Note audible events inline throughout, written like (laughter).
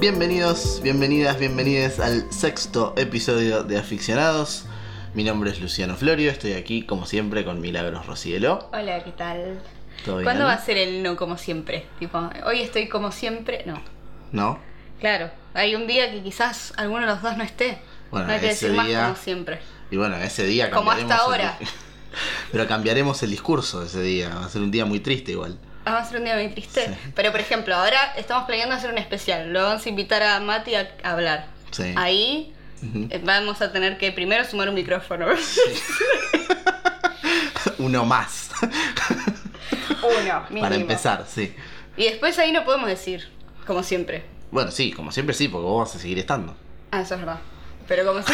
Bienvenidos, bienvenidas, bienvenidas al sexto episodio de Aficionados. Mi nombre es Luciano Florio, estoy aquí como siempre con Milagros Rocielo. Hola, ¿qué tal? ¿Todo bien? ¿Cuándo va a ser el no como siempre? Tipo, hoy estoy como siempre. No. ¿No? Claro, hay un día que quizás alguno de los dos no esté. Bueno, no hay que ese decir más día- como siempre. Y bueno, ese día Como hasta el- ahora. (laughs) Pero cambiaremos el discurso ese día, va a ser un día muy triste igual. Vamos a hacer un día muy triste. Sí. Pero por ejemplo, ahora estamos planeando hacer un especial. Lo vamos a invitar a Mati a, a hablar. Sí. Ahí eh, vamos a tener que primero sumar un micrófono. (laughs) Uno más. Uno, mínimo. Para empezar, sí. Y después ahí no podemos decir, como siempre. Bueno, sí, como siempre sí, porque vos vas a seguir estando. Ah, eso es verdad. Pero como si-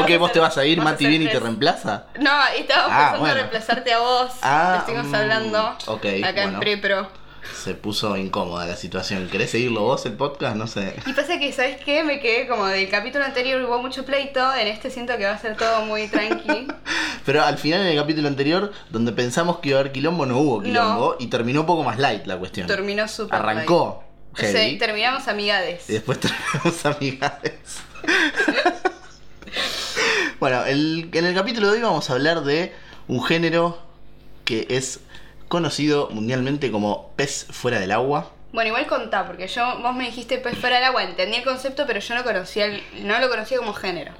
¿O que vos te vas a ir, Mati viene y te reemplaza? No, estábamos Ah, pensando bueno. en reemplazarte a vos. Ah, Estuvimos mm, hablando ok, acá en bueno. Prepro. Se puso incómoda la situación. ¿Querés seguirlo vos el podcast? No sé. Y pasa que, ¿sabes qué? Me quedé como del capítulo anterior hubo mucho pleito. En este siento que va a ser todo muy tranqui. (laughs) Pero al final en el capítulo anterior, donde pensamos que iba a haber quilombo, no hubo quilombo. Y terminó un poco más light la cuestión. Terminó súper. Arrancó. light. Heavy, Sí, terminamos amigades. y después (laughs) terminamos amigas. (laughs) bueno, el- en el capítulo de hoy vamos a hablar de un género que es conocido mundialmente como pez fuera del agua. Bueno, igual contá, porque yo, vos me dijiste pues fuera del agua, entendí el concepto, pero yo no conocía el- no lo conocía como género.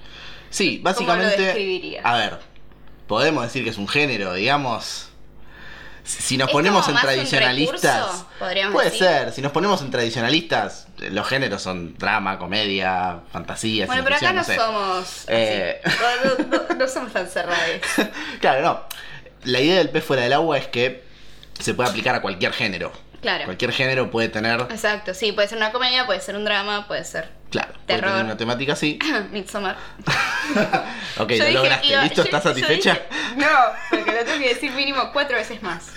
Sí, básicamente. describirías? A ver, podemos decir que es un género, digamos. Si nos ¿Es ponemos en tradicionalistas. recurso, puede decir? ser, si nos ponemos en tradicionalistas, los géneros son drama, comedia, fantasía, Bueno, pero acá no sé. somos. Eh. No, no- no- no somos tan cerrados. (laughs) claro, no. La idea del pez fuera del agua es que se puede aplicar a cualquier género. Claro. Cualquier género puede tener. Exacto, sí, puede ser una comedia, puede ser un drama, puede ser Claro, puede Terror. tener una temática así. (laughs) Midsommar. (laughs) Ok, Yo lo lograste. iba- ¿Listo? yo- ¿Estás satisfecha? dije- no, porque lo tengo que decir mínimo cuatro veces más.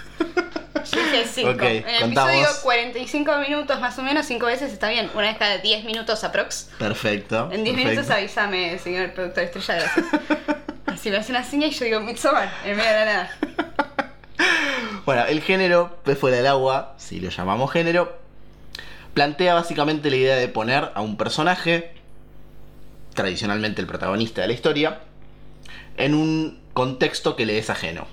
Yo dije cinco. Ok, en el contamos. episodio 45 minutos más o menos, cinco veces está bien. Una vez cada 10 minutos aprox. Perfecto. En 10 perfecto. minutos avísame, señor productor estrella, gracias. (laughs) Así me hace una seña y yo digo Midsommar, en medio de la nada. Bueno, el género pez fuera del agua, si lo llamamos género, plantea básicamente la idea de poner a un personaje, tradicionalmente el protagonista de la historia, en un contexto que le es ajeno.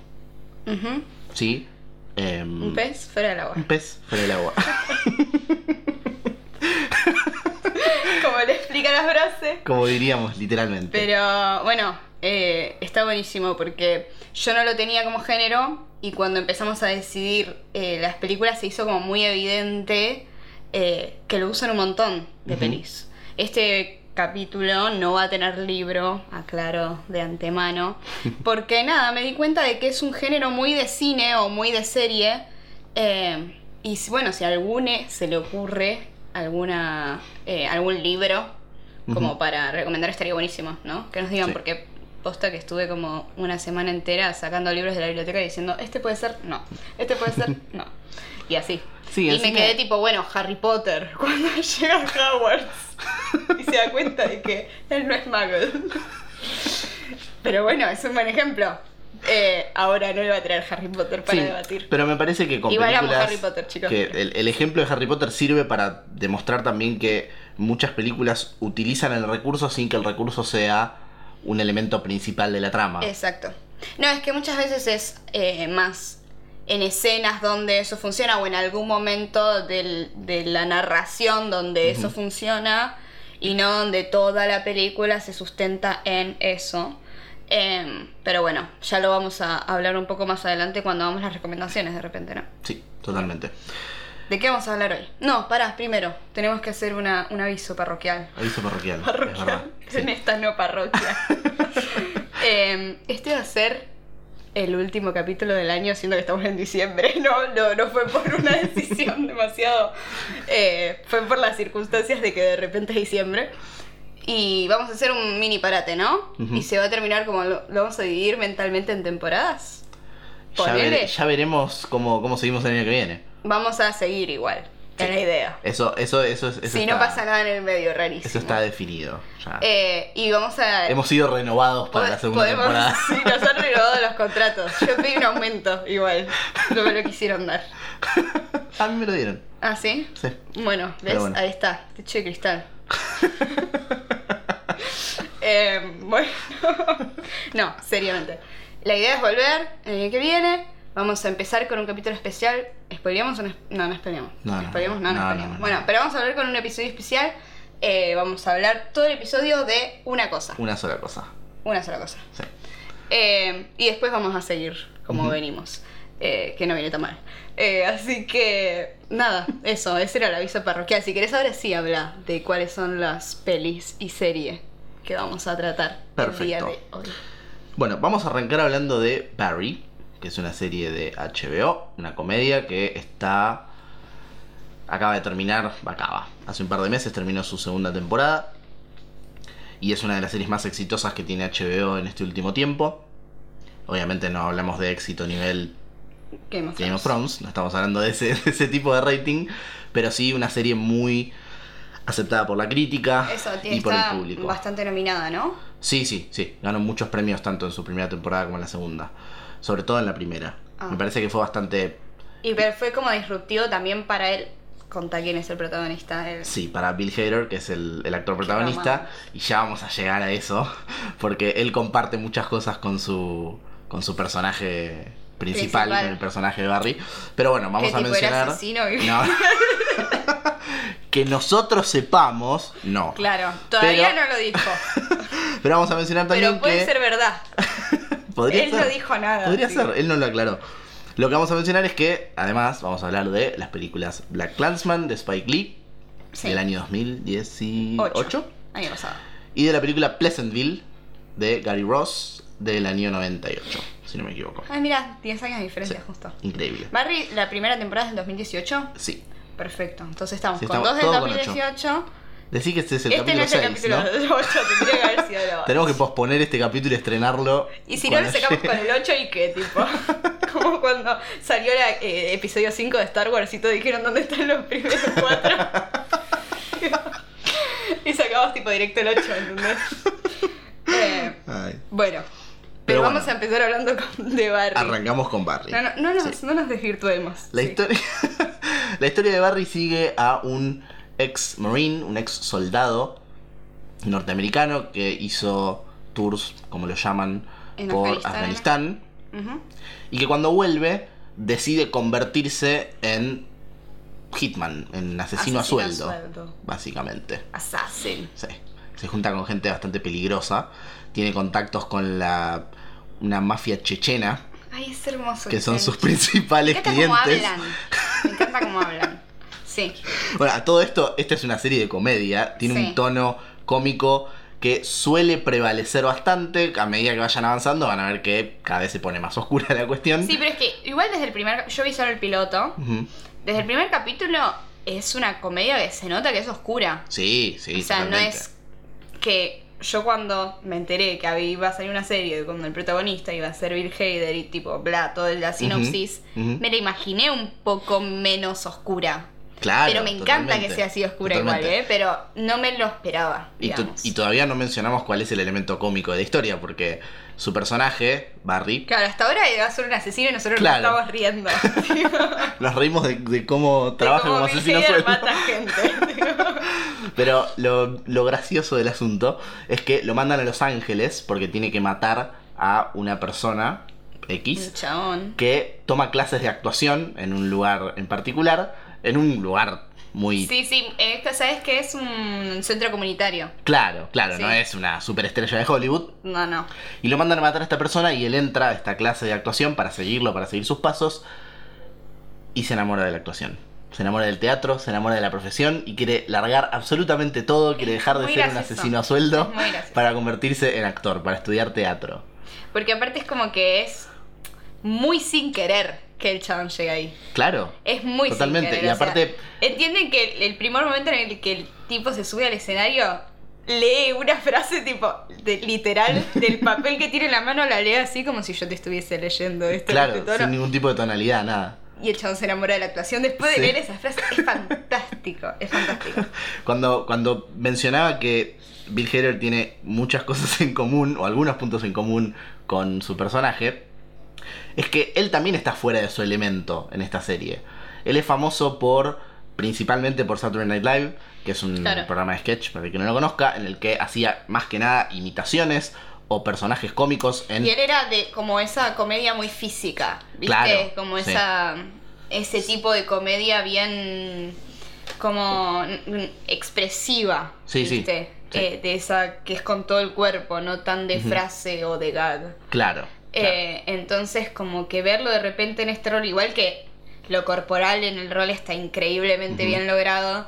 ¿Sí? Em, Un pez fuera del agua. Un pez fuera del agua. (laughs) Como le explica la frase. Como diríamos literalmente. Pero bueno, eh, está buenísimo porque yo no lo tenía como género y cuando empezamos a decidir eh, las películas se hizo como muy evidente eh, que lo usan un montón de Ujú. pelis. Este capítulo no va a tener libro, aclaro de antemano, (laughs) porque nada, me di cuenta de que es un género muy de cine o muy de serie. eh, y bueno, si a algune se le ocurre alguna algún libro como para recomendar estaría buenísimo, ¿no? Que nos digan Sí. porque posta que estuve como una semana entera sacando libros de la biblioteca y diciendo, este puede ser, no, este puede ser, (laughs) no. Y así. Sí, y me quedé tipo, bueno, Harry Potter, (laughs) cuando llega Hogwarts y se da cuenta de que él no es Muggle. (laughs) Pero bueno, es un buen ejemplo. Eh, ahora no le va a traer Harry Potter para Sí, debatir. Pero me parece que con Igual películas. Harry Potter, chicos. Que el, el ejemplo de Harry Potter sirve para demostrar también que muchas películas utilizan el recurso sin que el recurso sea un elemento principal de la trama. Exacto. No, es que muchas veces es eh, más en escenas donde eso funciona o en algún momento del- de la narración donde eso funciona y no donde toda la película se sustenta en eso. Em, pero bueno, ya lo vamos a hablar un poco más adelante cuando hagamos las recomendaciones de repente, ¿no? Sí, totalmente. ¿De qué vamos a hablar hoy? No, pará, primero, tenemos que hacer una, un aviso parroquial. Aviso parroquial. Es. Sí. (laughs) En esta no parroquia. (laughs) Em, este va a ser el último capítulo del año, siendo que estamos en diciembre. (laughs) No, no, no fue por una decisión demasiado. eh, fue por las circunstancias de que de repente es diciembre. Y vamos a hacer un mini parate, ¿no? Y se va a terminar como lo, lo vamos a dividir mentalmente en temporadas. Ya, ya veremos cómo, cómo seguimos el año que viene. Vamos a seguir igual. Es la idea. Eso, eso, eso, eso Si está, no pasa nada en el medio, rarísimo. Eso está definido. ya. Eh, y vamos a. Hemos sido renovados para la segunda podemos- temporada. (laughs) Sí, nos han renovado los (laughs) contratos. Yo pedí un aumento, igual. No me lo quisieron dar. A mí me lo dieron. ¿Ah, sí? Sí. Bueno, ¿ves? Bueno. Ahí está, techo de cristal. (laughs) Eh, bueno, no, seriamente. La idea es volver el año que viene. Vamos a empezar con un capítulo especial. ¿Spoileamos o no? No, no spoileamos. No, no. No, no, no, no, spoileamos. no. Bueno, pero vamos a hablar con un episodio especial. Eh, vamos a hablar todo el episodio de una cosa. Una sola cosa. Una sola cosa. Sí. Eh, y después vamos a seguir como venimos. eh, que no viene tan mal. Así que, nada, eso, ese era el aviso parroquial. Si querés, ahora sí habla de cuáles son las pelis y series que vamos a tratar el día Perfecto. de hoy. Bueno, vamos a arrancar hablando de Barry, que es una serie de HBO, una comedia que está. Acaba de terminar, acaba. Hace un par de meses terminó su segunda temporada. Y es una de las series más exitosas que tiene HBO en este último tiempo. Obviamente no hablamos de éxito a nivel Game of Game of Thrones. No estamos hablando de ese, de ese tipo de rating, pero sí una serie muy aceptada por la crítica Eso, y por el público. bastante nominada, ¿no? Sí, sí, sí. Ganó muchos premios tanto en su primera temporada como en la segunda. Sobre todo en la primera. Ah. Me parece que fue bastante. Y pero fue como disruptivo también para él. Conta quién es el protagonista. El... Sí, para Bill Hader, que es el, el actor protagonista. Y ya vamos a llegar a eso. (laughs) Porque él comparte muchas cosas con su. con su personaje principal, Principal. con el personaje de Barry. Pero bueno, vamos ¿Qué a mencionar. y- No. (laughs) que nosotros sepamos, no. Claro, todavía Pero- no lo dijo. (laughs) Pero vamos a mencionar también Pero puede que. ser verdad. ¿Podría Él ser? no dijo nada. Podría sí. ser, él no lo aclaró. Lo que vamos a mencionar es que, además, vamos a hablar de las películas Black Clansman de Spike Lee Sí. del año 2018 Ocho. Año pasado. y de la película Pleasantville de Gary Ross del año 98, si no me equivoco. Ay, mira, 10 años de diferencia Sí. justo. Increíble. Barry, la primera temporada es del 2018. Sí. Perfecto. Entonces estamos Sí, con dos del todo con ocho. 2018. Decí que este es el este no capítulo es el 6, capítulo ¿no? 8, (laughs) tendría que haber sido el Tenemos que posponer este capítulo y estrenarlo. Y si no, lo sacamos llegue. (laughs) con el 8 y qué, tipo. (laughs) Como cuando salió el episodio 5 de Star Wars y todos dijeron dónde están los primeros cuatro. y sacamos tipo directo el 8, ¿entendés? Eh, bueno. Pero, Pero vamos bueno. a empezar hablando con, de Barry. Arrancamos con Barry. No, no, no nos, Sí. no nos desvirtuemos. La, Sí. historia, la historia de Barry sigue a un ex marine, un ex soldado norteamericano que hizo tours, como lo llaman, En por Afganistán. Y que cuando vuelve decide convertirse en hitman, en asesino, a Asesino a sueldo, sueldo. básicamente. Assassin. Sí. Se junta con gente bastante peligrosa, tiene contactos con la una mafia chechena, Ay, es hermoso. que son sus (laughs) principales Me encanta cómo clientes. hablan. Me encanta cómo hablan. Sí. Bueno, a todo esto, esta es una serie de comedia, tiene Sí. un tono cómico que suele prevalecer bastante. A medida que vayan avanzando, van a ver que cada vez se pone más oscura la cuestión. Sí, pero es que igual desde el primer... Yo vi solo el piloto. Desde el primer capítulo es una comedia que se nota que es oscura. Sí, sí, o sea, totalmente. no es que yo cuando me enteré que iba a salir una serie donde el protagonista iba a ser Bill Hader y tipo, bla, toda la sinopsis, me la imaginé un poco menos oscura. Claro, pero me encanta que sea así oscura totalmente. igual, ¿eh? Pero no me lo esperaba. Y, todavía no mencionamos cuál es el elemento cómico de la historia, porque su personaje, Barry, Claro, hasta ahora va a ser un asesino y nosotros Claro. nos estamos riendo. (laughs) nos reímos de, de cómo trabaja como asesino mata gente. (laughs) Pero lo, lo gracioso del asunto es que lo mandan a Los Ángeles porque tiene que matar a una persona X chabón. que toma clases de actuación en un lugar en particular, en un lugar muy Sí, sí, esto sabes que es un centro comunitario. claro, claro, Sí. no es una superestrella de Hollywood. No, no. Y lo mandan a matar a esta persona y él entra a esta clase de actuación para seguirlo, para seguir sus pasos y se enamora de la actuación. Se enamora del teatro, se enamora de la profesión y quiere largar absolutamente todo, quiere dejar de muy ser un asesino a sueldo para convertirse en actor, para estudiar teatro. Porque aparte es como que es muy sin querer que el chabón llegue ahí. Claro. Es muy Totalmente, querer. y o sea, aparte- Entienden que el, el primer momento en el que el tipo se sube al escenario lee una frase tipo de, literal (laughs) del papel que tiene en la mano la lee así como si yo te estuviese leyendo esto Claro, este sin ningún tipo de tonalidad, nada. y el chabón se enamora de la actuación. Después de leer esa frase, es fantástico, es fantástico. (laughs) Cuando, cuando mencionaba que Bill Hader tiene muchas cosas en común, o algunos puntos en común con su personaje, es que él también está fuera de su elemento en esta serie. Él es famoso por, principalmente por Saturday Night Live, que es un Claro. programa de sketch, para el que no lo conozca, en el que hacía más que nada imitaciones o personajes cómicos en... Y él era de como esa comedia muy física, ¿viste? Claro, como sí. esa ese tipo de comedia bien como expresiva, Sí, sí, ¿viste? sí. Eh, de esa que es con todo el cuerpo, no tan de frase o de gag. Claro. Claro. Eh, entonces, como que verlo de repente en este rol, igual que lo corporal en el rol está increíblemente bien logrado.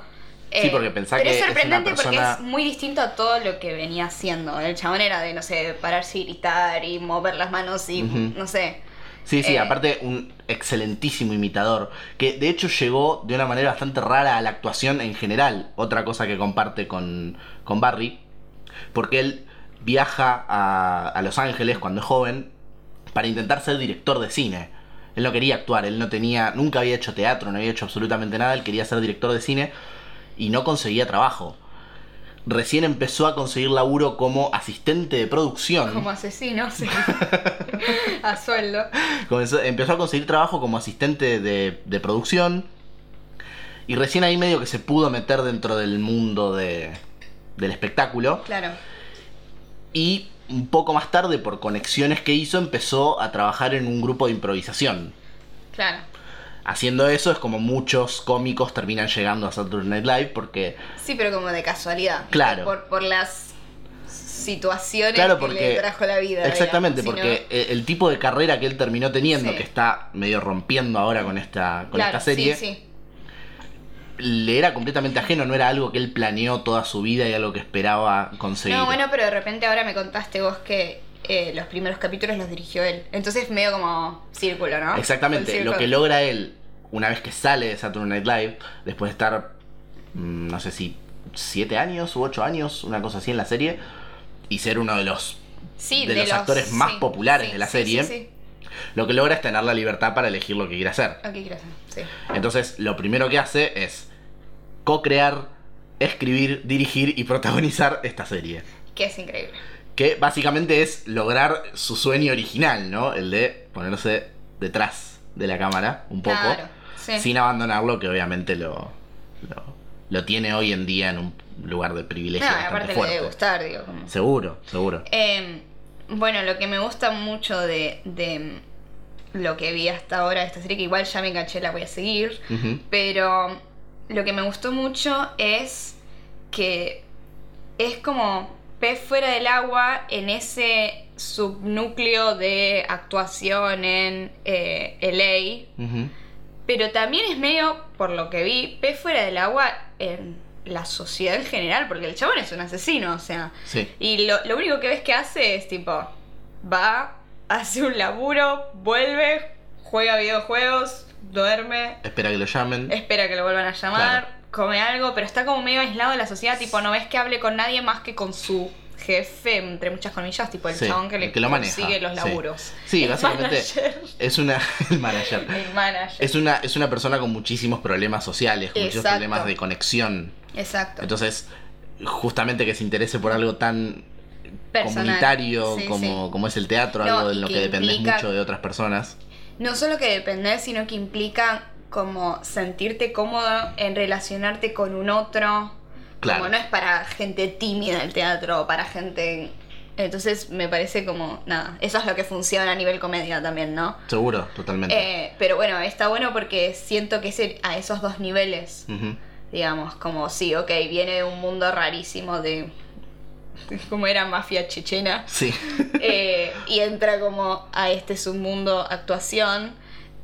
Sí, porque pensá pero que es es una sorprendente persona- porque es muy distinto a todo lo que venía haciendo. El chabón era de, no sé, pararse y gritar y mover las manos y, no sé. Sí, sí, Eh, aparte un excelentísimo imitador, que de hecho llegó de una manera bastante rara a la actuación en general, otra cosa que comparte con, con Barry, porque él viaja a, a Los Ángeles cuando es joven para intentar ser director de cine. Él no quería actuar, él no tenía, nunca había hecho teatro, no había hecho absolutamente nada, él quería ser director de cine y no conseguía trabajo. Recién empezó a conseguir laburo como asistente de producción. Como asesino, sí. (laughs) (laughs) a sueldo. Comenzó- empezó a conseguir trabajo como asistente de, de producción. Y recién ahí medio que se pudo meter dentro del mundo de, del espectáculo. Claro. Y un poco más tarde, por conexiones que hizo, empezó a trabajar en un grupo de improvisación. Claro. Haciendo eso es como muchos cómicos terminan llegando a Saturday Night Live porque... Sí, pero como de casualidad. Claro. Por, por las situaciones Claro, que porque... le trajo la vida. Exactamente, digamos, porque el, el tipo de carrera que él terminó teniendo, Sí. que está medio rompiendo ahora con esta, con Claro, esta serie, Sí, sí. Le era completamente ajeno, no era algo que él planeó toda su vida y algo que esperaba conseguir. No, bueno, pero de repente ahora me contaste vos que eh, los primeros capítulos los dirigió él. Entonces medio como círculo, ¿no? Exactamente, lo que logra él una vez que sale de Saturday Night Live, después de estar, mm, no sé si, siete años u ocho años, una cosa así en la serie, y ser uno de los, Sí, de los actores más populares de la serie. Lo que logra es tener la libertad para elegir lo que quiere hacer. sí. Ok, gracias. Sí. Entonces, lo primero que hace es co-crear, escribir, dirigir y protagonizar esta serie. Que es increíble. Que básicamente es lograr su sueño original, ¿no? El de ponerse detrás de la cámara un poco. Claro. Sí. Sin abandonarlo, que obviamente lo, lo, lo tiene hoy en día en un lugar de privilegio No, bastante aparte le fuerte. debe gustar, digo. Como... Seguro, seguro. Eh, bueno, lo que me gusta mucho de, de lo que vi hasta ahora de esta serie, que igual ya me enganché, la voy a seguir. Pero lo que me gustó mucho es que es como pez fuera del agua en ese subnúcleo de actuación en eh, LA. Pero también es medio, por lo que vi, pez fuera del agua en la sociedad en general, porque el chabón es un asesino, o sea. Sí. Y lo, lo único que ves que hace es tipo, va, hace un laburo, vuelve, juega videojuegos, duerme, Espera que lo llamen. espera que lo vuelvan a llamar, Claro. come algo, pero está como medio aislado de la sociedad, tipo, no ves que hable con nadie más que con su jefe, entre muchas comillas, tipo el Sí, chabón que le que lo maneja, consigue los laburos. Sí, El básicamente manager. es una. (laughs) El manager. El manager. Es una, es una persona con muchísimos problemas sociales, con Exacto. problemas de conexión. Exacto. Entonces, justamente que se interese por algo tan Personal. comunitario Sí, como, como es el teatro, No, algo y lo que, que mucho de otras personas. No solo que depender, sino que implica como sentirte cómodo en relacionarte con un otro. Claro. Como no es para gente tímida el teatro, para gente... Entonces me parece como, nada, eso es lo que funciona a nivel comedia también, ¿no? Seguro, totalmente. Eh, pero bueno, está bueno porque siento que es a esos dos niveles, digamos, como sí, ok, viene de un mundo rarísimo de... como era mafia chechena. Sí. (laughs) Eh, y entra como a este submundo actuación.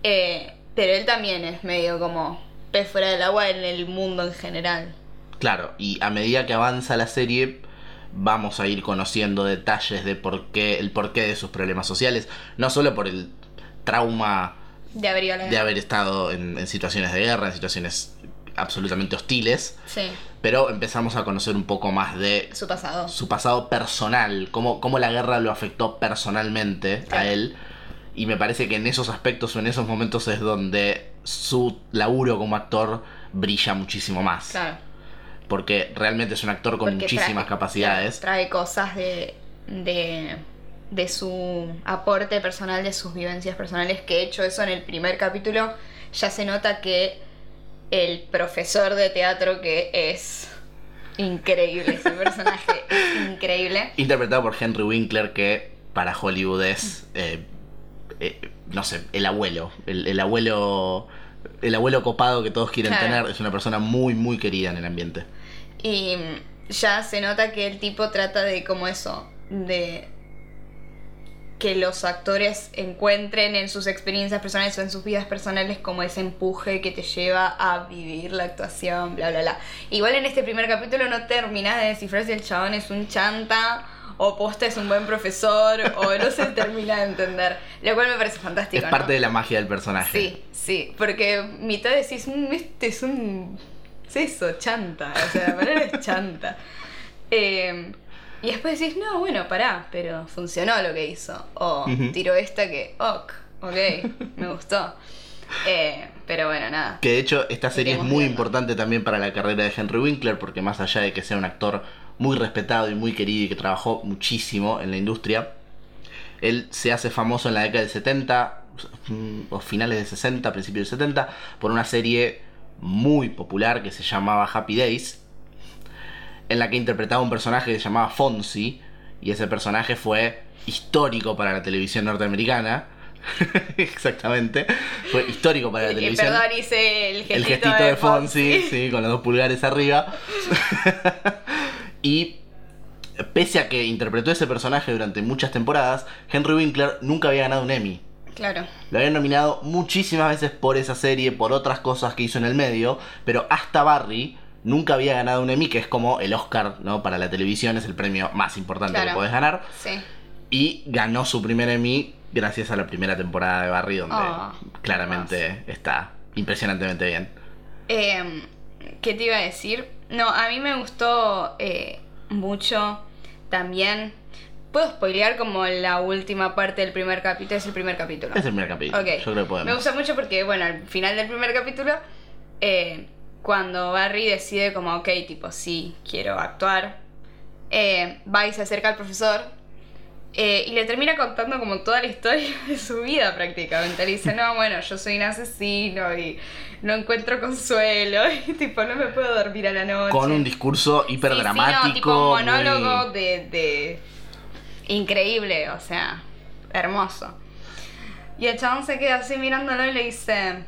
eh, pero él también es medio como pez fuera del agua en el mundo en general. Claro, y a medida que avanza la serie, vamos a ir conociendo detalles de por qué, el porqué de sus problemas sociales. No solo por el trauma De haber de haber estado en, en situaciones de guerra, en situaciones absolutamente hostiles, Sí, pero empezamos a conocer un poco más de su pasado. su pasado personal, cómo, cómo la guerra lo afectó personalmente a él. Y me parece que en esos aspectos o en esos momentos es donde su laburo como actor brilla muchísimo más. Claro. Porque realmente es un actor con Porque muchísimas trae- capacidades. trae cosas de, de, de su aporte personal, de sus vivencias personales, que he hecho eso en el primer capítulo. Ya se nota que el profesor de teatro que es increíble, ese personaje es increíble. Interpretado por Henry Winkler, que para Hollywood es, eh, eh, no sé, el abuelo. El, el abuelo. El abuelo copado que todos quieren Claro. tener. Es una persona muy, muy querida en el ambiente. Y ya se nota que el tipo trata de como eso, de que los actores encuentren en sus experiencias personales o en sus vidas personales como ese empuje que te lleva a vivir la actuación, bla, bla, bla. Igual en este primer capítulo no terminas de descifrar si el chabón es un chanta o posta es un buen profesor o no se (laughs) termina de entender. Lo cual me parece fantástico. es parte ¿no? de la magia del personaje. Sí, sí, porque mitad decís, "Mm, este es un... Es eso, chanta, o sea, la palabra es chanta. (laughs) Eh, y después decís, no, bueno, pará, pero funcionó lo que hizo. O tiró esta que, ok, ok, me gustó. Eh, pero bueno, nada. Que de hecho esta serie es muy viendo. importante también para la carrera de Henry Winkler, porque más allá de que sea un actor muy respetado y muy querido y que trabajó muchísimo en la industria, él se hace famoso en la década del 70 mm, o finales de 60, principios del 70, por una serie muy popular que se llamaba Happy Days, en la que interpretaba un personaje que se llamaba Fonzie, y ese personaje fue histórico para la televisión norteamericana. (laughs) Exactamente. Fue histórico para la Eh, televisión. perdón, hice el gestito, El gestito de Fonzie, sí, con los dos pulgares arriba. (laughs) y pese a que interpretó ese personaje durante muchas temporadas, Henry Winkler nunca había ganado un Emmy. Claro. Lo habían nominado muchísimas veces por esa serie, por otras cosas que hizo en el medio, pero hasta Barry nunca había ganado un Emmy, que es como el Oscar, ¿no? Para la televisión es el premio más importante Claro. que podés ganar. Sí. Y ganó su primer Emmy gracias a la primera temporada de Barry, donde Oh, claramente está impresionantemente bien. Eh, ¿Qué te iba a decir? No, a mí me gustó eh, mucho también. ¿Puedo spoilear como la última parte del primer capítulo? Es el primer capítulo. Es el primer capítulo. Ok. Yo creo que podemos. Me gusta mucho porque, bueno, al final del primer capítulo, eh, cuando Barry decide como, ok, tipo, sí, quiero actuar, eh, va y se acerca al profesor eh, y le termina contando como toda la historia (laughs) de su vida prácticamente. Le dice, no, bueno, yo soy un asesino y no encuentro consuelo (laughs) y tipo, no me puedo dormir a la noche. Con un discurso hiper Sí, sí, dramático. no, tipo un monólogo muy- de, de- Increíble, o sea, hermoso. Y el chabón se queda así mirándolo y le dice...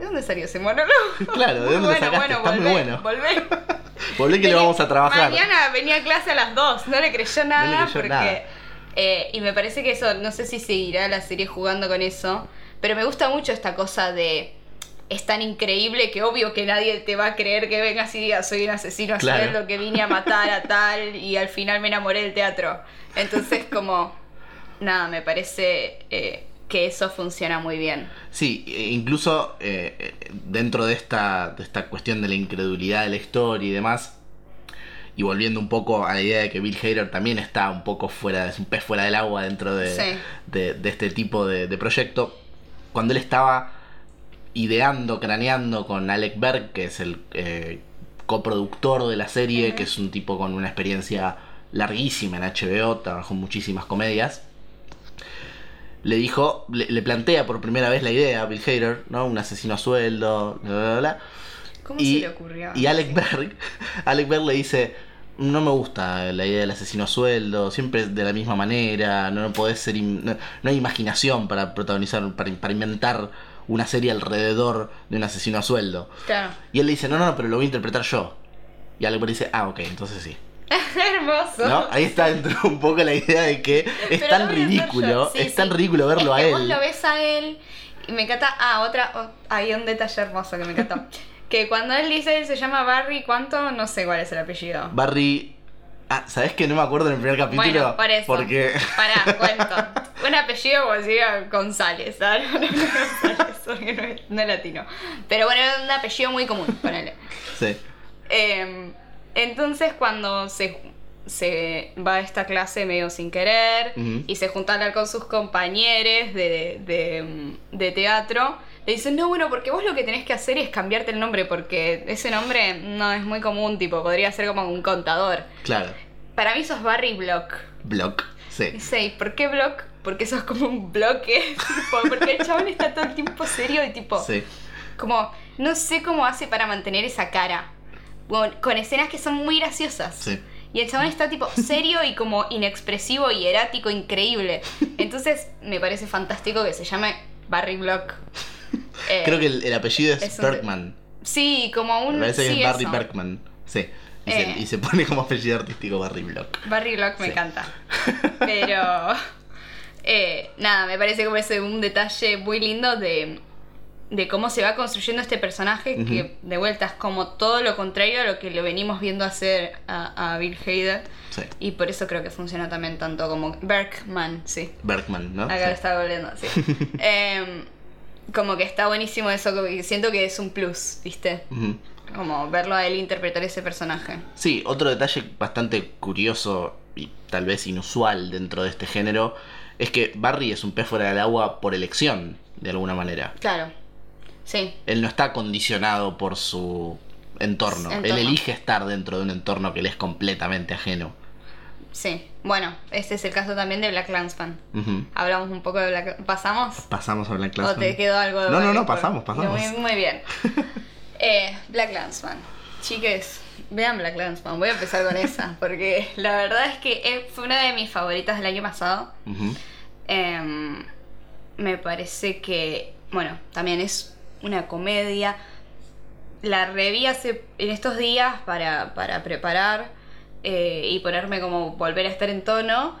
¿De dónde salió ese monólogo? (laughs) Claro, ¿de Muy dónde lo bueno, sacaste? bueno, Está muy volvé, bueno. volvé. (laughs) Volvé que lo vamos a trabajar. Mañana venía a clase a las 2, no le creyó nada creyó porque... nada. eh, y me parece que eso, no sé si seguirá la serie jugando con eso, pero me gusta mucho esta cosa de... Es tan increíble que obvio que nadie te va a creer que vengas y digas soy un asesino Claro. sueldo que vine a matar a tal (laughs) y al final me enamoré del teatro. Entonces como... Nada, me parece eh, que eso funciona muy bien. Sí, e incluso eh, eh, dentro de esta, de esta cuestión de la incredulidad de la historia y demás, y volviendo un poco a la idea de que Bill Hader también está un poco fuera, es un pez fuera del agua dentro de, Sí. de, de este tipo de, de proyecto, cuando él estaba ideando, craneando con Alec Berg, que es el eh, coproductor de la serie, que es un tipo con una experiencia larguísima en HBO, trabajó en muchísimas comedias le dijo, le, le plantea por primera vez la idea a Bill Hader, ¿no? Un asesino a sueldo, bla, bla, bla. ¿Cómo Y, se le ocurrió? y Alec Berg, (laughs) Alec Berg le dice, no me gusta la idea del asesino a sueldo, siempre es de la misma manera, no, no podés ser, no, no hay imaginación para protagonizar, para, para inventar una serie alrededor de un asesino a sueldo. Claro. Y él le dice, no, no, no, pero lo voy a interpretar yo. Y Alec Berg dice, ah, ok, entonces sí. (laughs) Hermoso. ¿No? Ahí está dentro un poco la idea de que es Pero tan ridículo. Sí, es sí. tan ridículo verlo Es a él. Vos lo ves a él y me encanta. Ah, otra. oh, hay un detalle hermoso que me encantó. (laughs) que cuando él dice él se llama Barry, ¿cuánto? No sé cuál es el apellido. Barry. Ah, ¿sabes que no me acuerdo en el primer capítulo? Bueno, por eso. Porque. (laughs) Pará, cuento. Un apellido como si González, ¿sabes? Porque no es, no es latino. Pero bueno, era un apellido muy común, ponele. sí. Eh, entonces cuando se, se va a esta clase medio sin querer y se junta a hablar con sus compañeros de, de- de teatro, le dicen, no, bueno, porque vos lo que tenés que hacer es cambiarte el nombre, porque ese nombre no es muy común, tipo, podría ser como un contador. Claro. Para mí sos Barry Block. Block, sí. ¿y por qué Block? Porque sos como un bloque. (laughs) tipo, porque el chabón está todo el tiempo serio y tipo, Sí. como, no sé cómo hace para mantener esa cara. Con escenas que son muy graciosas. Sí. Y el chabón está tipo (laughs) serio y como inexpresivo y erático, increíble. Entonces me parece fantástico que se llame Barry Block. Eh, (laughs) Creo que el, el apellido es, es un- Bergman. Sí, como un. Me parece que es Barry eso. Bergman. Sí. Y, Eh. se, y se pone como apellido artístico Barry Block. Barry Block me Sí. encanta. (laughs) Pero. eh, nada, me parece como ese un detalle muy lindo de, de cómo se va construyendo este personaje que de vuelta es como todo lo contrario a lo que lo venimos viendo hacer a, a Bill Hader. Sí. Y por eso creo que funciona también tanto como Bergman, sí. Bergman, ¿no? Acá Sí. lo estaba volviendo, sí. (laughs) Em, como que está buenísimo eso, como que siento que es un plus, ¿viste? Como verlo a él interpretar ese personaje. Sí, otro detalle bastante curioso y tal vez inusual dentro de este género es que Barry es un pez fuera del agua por elección, de alguna manera. Claro. Sí, Él no está condicionado por su entorno. Entorno. Él elige estar dentro de un entorno que le es completamente ajeno. sí. Bueno, este es el caso también de Black Landsman. Ujú. Black ¿Pasamos? de Black ¿Pasamos? Pasamos a Black ¿O Clansman. te quedó algo de No, no, no, pasamos, pasamos. Muy, muy bien. (laughs) Eh, Black Landsman. Chiques, vean Black Landsman. Voy a empezar con esa, (laughs) porque la verdad es que eh, fue una de mis favoritas del año pasado. Em, me parece que, bueno, también es una comedia. La reví hace, en estos días para, para preparar eh, y ponerme como volver a estar en tono.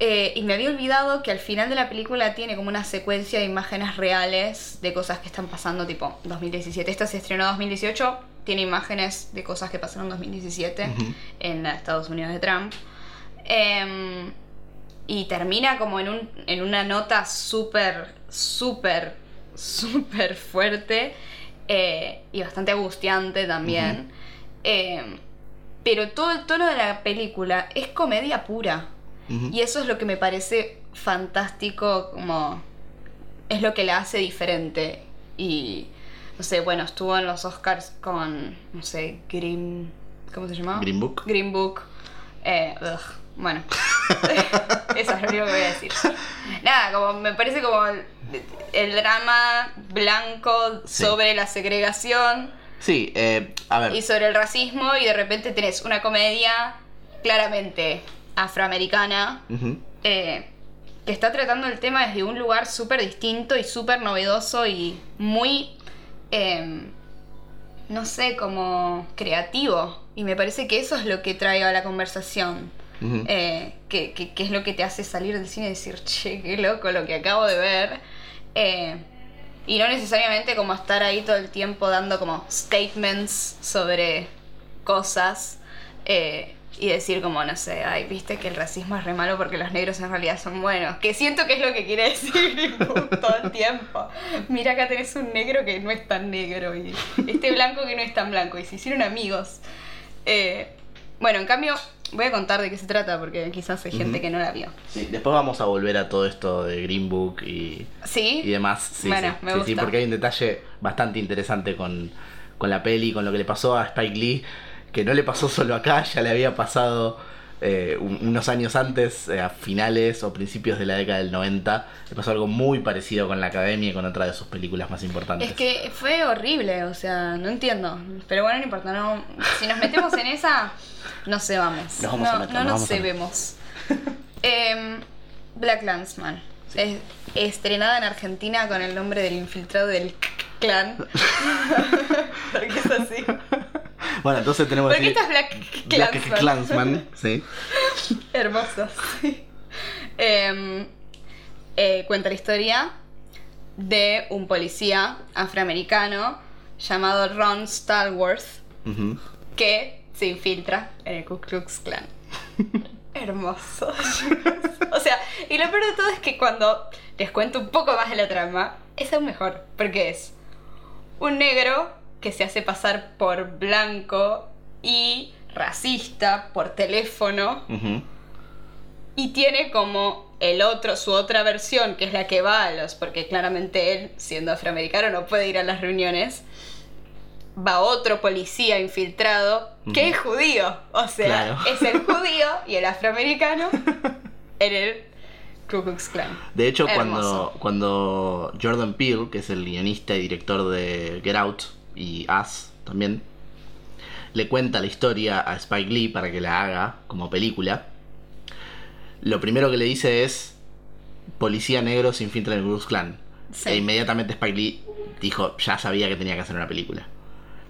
Eh, y me había olvidado que al final de la película tiene como una secuencia de imágenes reales de cosas que están pasando, tipo 2017. Esta se estrenó en 2018, tiene imágenes de cosas que pasaron en 2017 Ujú. en Estados Unidos de Trump. Em, y termina como en, un, en una nota súper, súper, súper fuerte eh, y bastante angustiante también. Em, pero todo el tono de la película es comedia pura. Y eso es lo que me parece fantástico, como es lo que la hace diferente. Y, no sé, bueno, estuvo en los Oscars con, no sé, Green... ¿Cómo se llama? Green Book. Green Book. Eh, ugh, bueno, (laughs) eso es lo único que voy a decir. Nada, como me parece como el, el drama blanco Sí. sobre la segregación Sí, eh, a ver. y sobre el racismo y de repente tenés una comedia claramente afroamericana eh, que está tratando el tema desde un lugar súper distinto y súper novedoso y muy, em, no sé, como creativo. Y me parece que eso es lo que trae a la conversación. Ujú. Eh, que, que- que es lo que te hace salir del cine y decir, che, qué loco lo que acabo de ver. Eh, y no necesariamente como estar ahí todo el tiempo dando como statements sobre cosas. eh, y decir como, no sé, ay, viste que el racismo es re malo porque los negros en realidad son buenos. Que siento que es lo que quiere decir (laughs) todo el tiempo. Mira, acá tenés un negro que no es tan negro y este blanco que no es tan blanco. Y se hicieron amigos. Eh, bueno, en cambio, voy a contar de qué se trata porque quizás hay gente que no la vio. Sí, después vamos a volver a todo esto de Green Book y, ¿Sí? y demás. Sí, Bueno, sí, me sí, sí, gusta. porque hay un detalle bastante interesante con, con la peli, con lo que le pasó a Spike Lee, que no le pasó solo acá, ya le había pasado eh, un- unos años antes, eh, a finales o principios de la década del 90. Le pasó algo muy parecido con la academia y con otra de sus películas más importantes. Es que fue horrible, o sea, no entiendo. Pero bueno, no importa, no, si nos metemos en esa, no se vamos. Nos vamos a no, meter, no nos nos a cebemos. Em, Black Landsman. Es- estrenada en Argentina con el nombre del infiltrado del clan. (laughs) (laughs) Porque es así. Bueno, entonces tenemos Porque esta es Black Black. Klansman, sí. Hermoso, sí. Em, eh, cuenta la historia de un policía afroamericano llamado Ron Stallworth Ujú. que se infiltra en el Ku Klux Klan. (laughs) Hermoso. o sea, y lo peor de todo es que cuando les cuento un poco más de la trama, es aún mejor, porque es un negro que se hace pasar por blanco y racista por teléfono y tiene como el otro, su otra versión, que es la que va a los, porque claramente él, siendo afroamericano, no puede ir a las reuniones, va otro policía infiltrado que es judío. O sea, Claro. es el judío (laughs) y el afroamericano en el Ku Klux Klan. De hecho, cuando, cuando Jordan Peele, que es el guionista y director de Get Out y Us también, le cuenta la historia a Spike Lee para que la haga como película, lo primero que le dice es: Policía negro se infiltra en el Klan. Sí. E inmediatamente Spike Lee dijo: Ya sabía que tenía que hacer una película.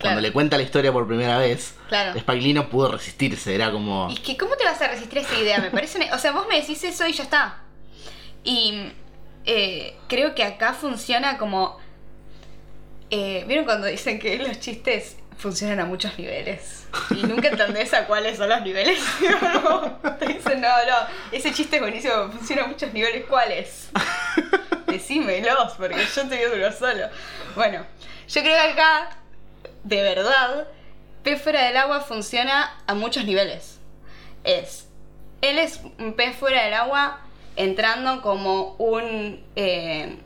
Cuando le cuenta la historia por primera vez, Claro. Spike Lee no pudo resistirse. Era como. Y es que, ¿cómo te vas a resistir a esa idea? Me parece. una- O sea, vos me decís eso y ya está. Y eh, creo que acá funciona como. Eh, ¿Vieron cuando dicen que los chistes funcionan a muchos niveles? Y nunca entendés a cuáles son los niveles. (laughs) te dicen, no, no, ese chiste es buenísimo, funciona a muchos niveles. ¿Cuáles? (laughs) Decímelos, porque yo te digo uno solo. Bueno, yo creo que acá, de verdad, pez fuera del agua funciona a muchos niveles. Es, él es un pez fuera del agua entrando como un eh,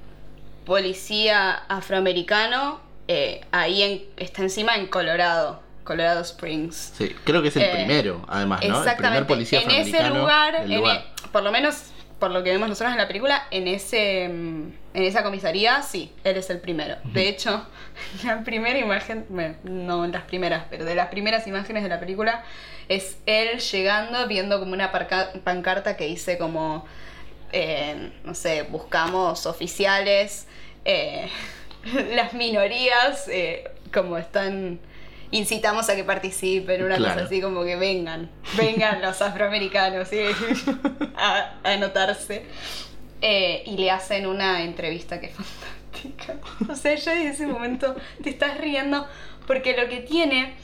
policía afroamericano, eh, ahí en- está encima en Colorado, Colorado Springs. Sí, creo que es el Eh, primero, además, ¿no? El Exactamente. primer policía en ese lugar, en por lo menos por lo que vemos nosotros en la película, en ese mm, en esa comisaría, sí, él es el primero. De hecho, (laughs) la primera imagen, bueno, no las primeras, pero de las primeras imágenes de la película, es él llegando, viendo como una pancarta que dice como, eh, no sé, buscamos oficiales, eh, (laughs) las minorías, eh, como están incitamos a que participen, una Claro. cosa así como que vengan, vengan los afroamericanos ¿sí? a, (laughs) a anotarse. Y le hacen una entrevista que es fantástica. (laughs) O sea, ya en ese momento te estás riendo porque lo que tiene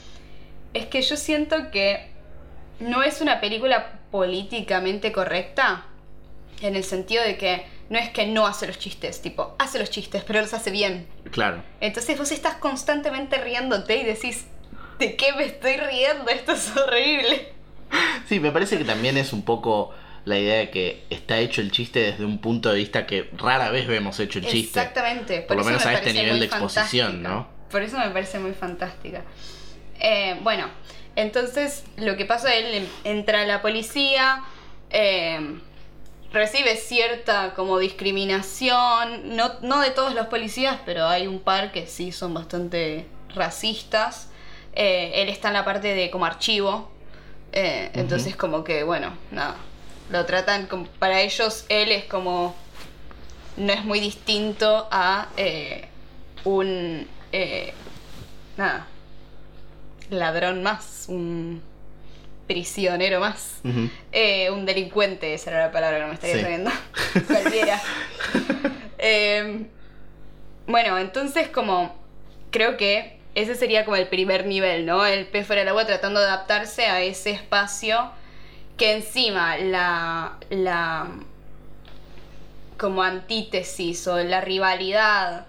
es que yo siento que no es una película políticamente correcta en el sentido de que no es que no hace los chistes, tipo, hace los chistes, pero los hace bien. Claro. Entonces vos estás constantemente riéndote y decís, ¿de qué me estoy riendo? Esto es horrible. (laughs) Sí, me parece que también es un poco la idea de que está hecho el chiste desde un punto de vista que rara vez vemos hecho el chiste. Exactamente. Por lo menos me a este nivel de exposición, fantástica. ¿no? Por eso me parece muy fantástica. Eh, bueno, entonces lo que pasa, él en- entra a la policía, eh, recibe cierta como discriminación, no, no de todos los policías, pero hay un par que sí son bastante racistas. Eh, él está en la parte de como archivo, eh, entonces como que, bueno, nada, lo tratan como, para ellos él es como, no es muy distinto a eh, un, eh, nada, ladrón más, un prisionero más. Eh, un delincuente, esa era la palabra que no me estaría Sí. saliendo. (laughs) Cualquiera. Eh, bueno, entonces como creo que ese sería como el primer nivel, ¿no? El pez fuera del agua tratando de adaptarse a ese espacio que encima la, la como antítesis o la rivalidad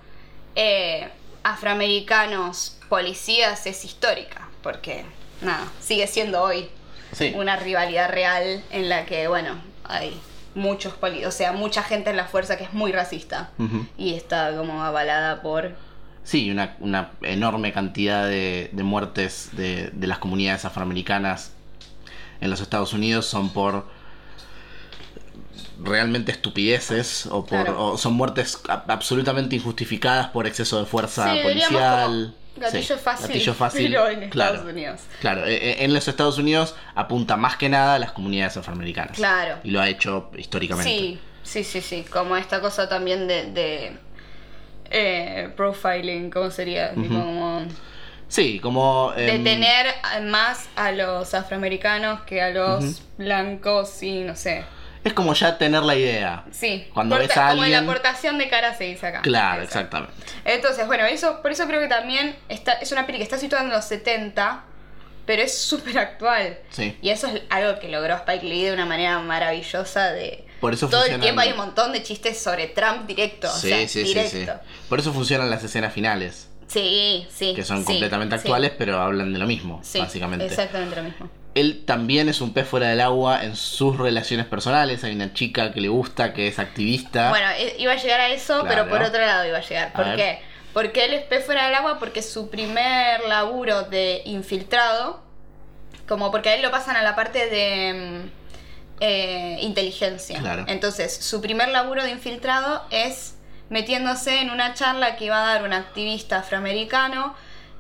eh, afroamericanos policías es histórica, porque nada, sigue siendo hoy Sí. una rivalidad real en la que, bueno, hay muchos poli o sea, mucha gente en la fuerza que es muy racista y está como avalada por... Sí, una, una enorme cantidad de, de muertes de, de las comunidades afroamericanas en los Estados Unidos son por realmente estupideces o por Claro. o son muertes absolutamente injustificadas por exceso de fuerza Sí, policial. Gatillo Sí, fácil, gatillo fácil, (laughs) pero en claro. Estados Unidos. Claro, e- e- en los Estados Unidos apunta más que nada a las comunidades afroamericanas. Claro. Y lo ha hecho históricamente. Sí, sí, sí, sí, como esta cosa también de... de eh, profiling, ¿cómo sería? Tipo, como Sí, como... de em, tener más a los afroamericanos que a los blancos y no sé. Es como ya tener la idea. Sí, Cuando porta- ves a como en la alguien- aportación de cara se dice acá. Claro, exactamente. Entonces, bueno, eso, por eso creo que también está, es una peli que está situada en los 70, pero es súper actual. Sí. Y eso es algo que logró Spike Lee de una manera maravillosa de... Por eso Todo el tiempo hay un montón de chistes sobre Trump directo, o Sí, sea, sí, sí, directo. sí. Por eso funcionan las escenas finales, Sí, sí. que son sí, completamente sí. actuales, pero hablan de lo mismo, Sí, básicamente. exactamente lo mismo. Él también es un pez fuera del agua en sus relaciones personales. Hay una chica que le gusta, que es activista. Bueno, i- iba a llegar a eso, pero por otro lado iba a llegar. A ¿Por ver. qué? Porque él es pez fuera del agua porque su primer laburo de infiltrado, como porque a él lo pasan a la parte de mm, eh, inteligencia. Claro. Entonces, su primer laburo de infiltrado es metiéndose en una charla que iba a dar un activista afroamericano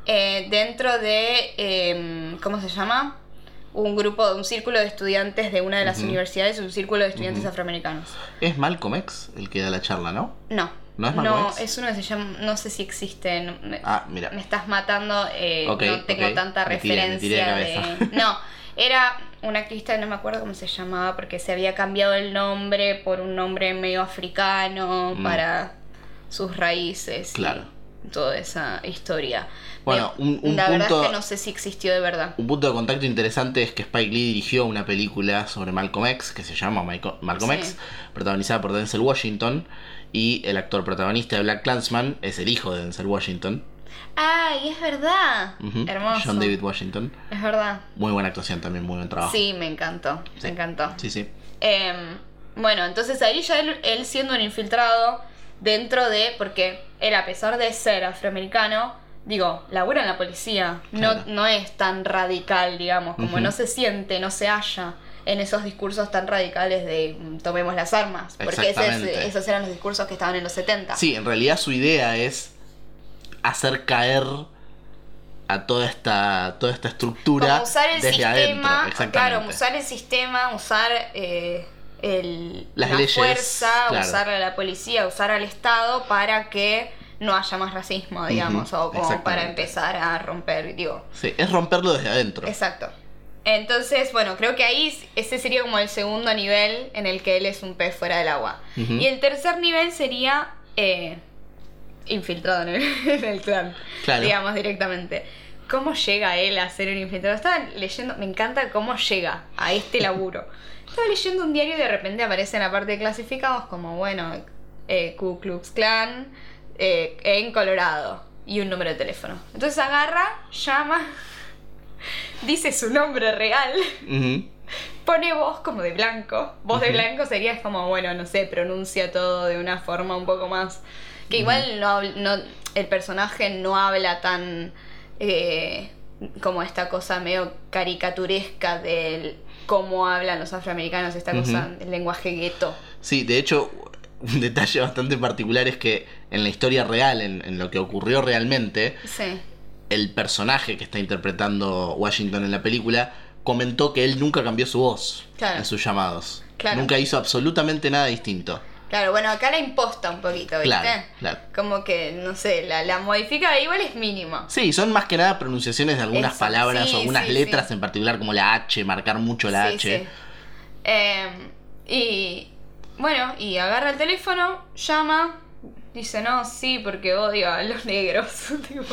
eh, dentro de, eh, ¿cómo se llama? Un grupo, un círculo de estudiantes de una de las universidades, un círculo de estudiantes afroamericanos. Es Malcolm X el que da la charla, ¿no? No. ¿No es Malcolm X? es uno que se llama, no sé si existe. no- me, Ah, mira. me estás matando, eh, no tengo tanta Me tiré, me tiré de referencia de... (laughs) No, era un activista, no me acuerdo cómo se llamaba, porque se había cambiado el nombre por un nombre medio africano Mm. para sus raíces. y Claro. Toda esa historia. Bueno, un- un la verdad punto- es que no sé si existió de verdad. Un punto de contacto interesante es que Spike Lee dirigió una película sobre Malcolm X que se llama Michael- Malcolm Sí. X, protagonizada por Denzel Washington. Y el actor protagonista de Black Clansman es el hijo de Denzel Washington, ¡Ay, es verdad! Hermoso. John David Washington. Es verdad. Muy buena actuación también, muy buen trabajo. Sí, me encantó. Sí. Me encantó. Sí, sí. Em, bueno, entonces ahí ya él, él siendo un infiltrado dentro de, porque él a pesar de ser afroamericano, digo, labura en la policía, Claro. no, no es tan radical, digamos, como no se siente, no se halla en esos discursos tan radicales de mm, tomemos las armas, porque ese esos eran los discursos que estaban en los 70. Sí, en realidad su idea es hacer caer a toda esta, toda esta estructura como usar el desde sistema, adentro. Claro, usar el sistema, usar eh, el, Las la leyes, fuerza, claro. usar a la policía, usar al Estado para que no haya más racismo, digamos, Ujú, o como para empezar a romper, digo. Sí, es romperlo desde adentro. Exacto. Entonces, bueno, creo que ahí ese sería como el segundo nivel en el que él es un pez fuera del agua. Ujú. Y el tercer nivel sería eh, infiltrado en el, (laughs) en el clan, Claro. digamos directamente. ¿Cómo llega él a ser un infiltrado? Estaba leyendo, me encanta cómo llega a este laburo. (laughs) Estaba leyendo un diario y de repente aparece en la parte de clasificados como, bueno, eh, Ku Klux Klan eh, en Colorado y un número de teléfono. Entonces agarra, llama, (laughs) dice su nombre real, pone voz como de blanco. Voz de blanco sería como, bueno, no sé, pronuncia todo de una forma un poco más. Que igual no, no- el personaje no habla tan. eh, como esta cosa medio caricaturesca del cómo hablan los afroamericanos, esta cosa Ujú. del lenguaje gueto. Sí, de hecho, un detalle bastante particular es que en la historia real, en, en lo que ocurrió realmente, Sí. el personaje que está interpretando Washington en la película comentó que él nunca cambió su voz Claro. en sus llamados. Claro. Nunca hizo absolutamente nada distinto. Claro, bueno, acá la imposta un poquito, ¿viste? Claro, claro. Como que, no sé, la, la modifica, igual es mínimo. Sí, son más que nada pronunciaciones de algunas Eso, palabras sí, o algunas sí, letras sí. en particular, como la H, marcar mucho la H. sí. Em, y bueno, y agarra el teléfono, llama, dice, no, sí, porque odio a los negros. (laughs) tipo,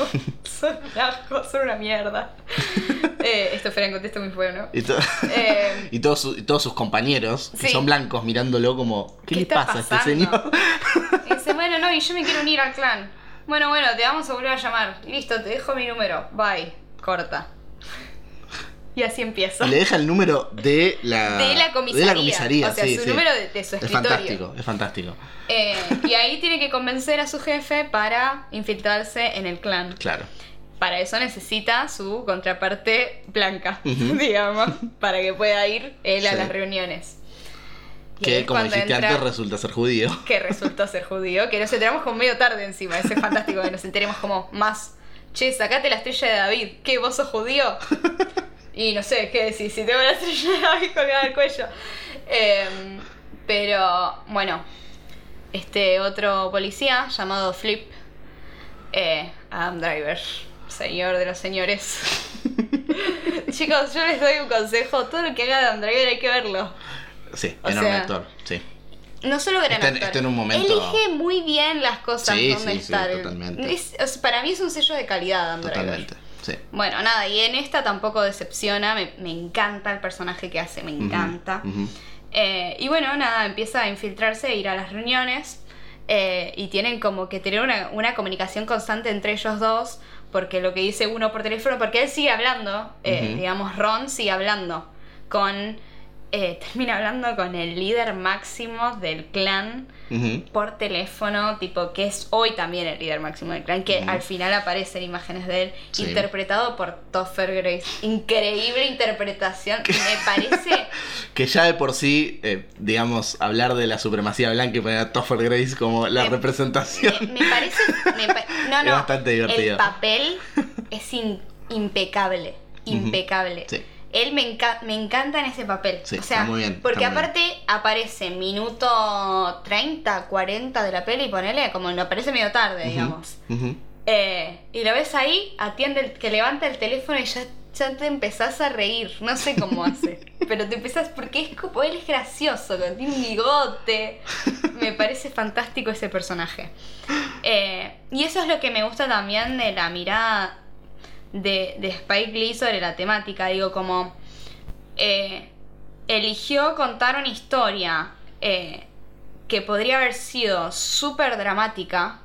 son asco, son una mierda. (laughs) Eh, esto fuera en contexto muy feo, ¿no? Y, to- Em, (laughs) y todos, su- y todos sus compañeros, que son blancos, mirándolo como, ¿qué, ¿Qué le pasa a este señor? y dice, bueno, no, y yo me quiero unir al clan. Bueno, bueno, te vamos a volver a llamar. Listo, te dejo mi número. Bye. Corta. Y así empieza. Y le deja el número de la, De la comisaría. de la comisaría, O sea, sí, su sí. número de- de su Es escritorio. fantástico, es fantástico. Eh, y ahí tiene que convencer a su jefe para infiltrarse en el clan. Claro. Para eso necesita su contraparte blanca, Ujú. (laughs) digamos, para que pueda ir él a las reuniones. Y Que es como dijiste entra- antes resulta ser judío. (laughs) que resultó ser judío, que nos enteramos como medio tarde encima, ese es fantástico que nos enteremos como más, che, sacate la estrella de David, ¿qué, vos sos judío? (laughs) Y no sé, ¿qué decís? Si tengo (laughs) la estrella de David colgada al cuello. Em, pero, bueno, este otro policía llamado Flip, eh, Adam Driver, señor de los señores. (laughs) Chicos, yo les doy un consejo, todo lo que haga Adam Driver hay que verlo. Sí, O enorme sea, actor, sí. No solo gran Está en- actor. está en un momento- Elige muy bien las cosas Sí, donde sí, sí, totalmente. Es- para mí es un sello de calidad, Adam Driver. Totalmente. Sí. Bueno, nada, y en esta tampoco decepciona. Me, me encanta el personaje que hace, me encanta. Eh, y bueno, nada, empieza a infiltrarse, a ir a las reuniones. eh, y tienen como que tener una, una comunicación constante entre ellos dos. porque lo que dice uno por teléfono, porque él sigue hablando, eh, digamos, Ron sigue hablando con, eh, termina hablando con el líder máximo del clan por teléfono, tipo que es hoy también el líder máximo del clan, que al final aparecen imágenes de él, Sí. interpretado por Topher Grace. Increíble interpretación, me parece... (laughs) Que ya de por sí, eh, digamos, hablar de la supremacía blanca y poner a Topher Grace como la Me- representación. Me, me parece. me pa- (laughs) no, Es no. bastante divertido. El papel es in- impecable. Impecable. Sí. Él me, enca- me encanta en ese papel. Sí, o sea, está muy bien, porque está muy aparte aparece minuto 30, 40 de la peli, ponele, como no aparece medio tarde, digamos. Eh, y lo ves ahí, atiende, el- que levanta el teléfono y ya, ya te empezás a reír. No sé cómo hace. (laughs) pero te empezás, porque es como, él es gracioso, tiene un bigote. Me parece fantástico ese personaje. Eh, y eso es lo que me gusta también de la mirada de, de Spike Lee sobre la temática. Digo, como eh, eligió contar una historia eh, que podría haber sido súper dramática.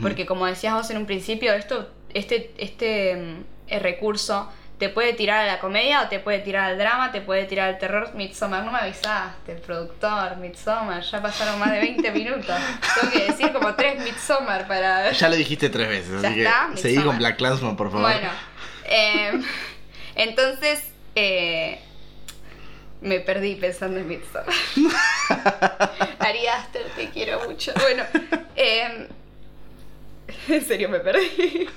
Porque como decías vos en un principio, esto, este, este mm, eh, recurso te puede tirar a la comedia o te puede tirar al drama, te puede tirar al terror. Midsommar, no me avisaste, productor, Midsommar, ya pasaron más de 20 (laughs) minutos. Tengo que decir como tres Midsommar para... Ya lo dijiste tres veces, Ya así está, que seguí Midsommar. con Black Clansman, por favor. Bueno, eh, (laughs) entonces eh, me perdí pensando en Midsommar. (laughs) Ari Aster, te quiero mucho. Bueno, eh, (laughs) en serio me perdí.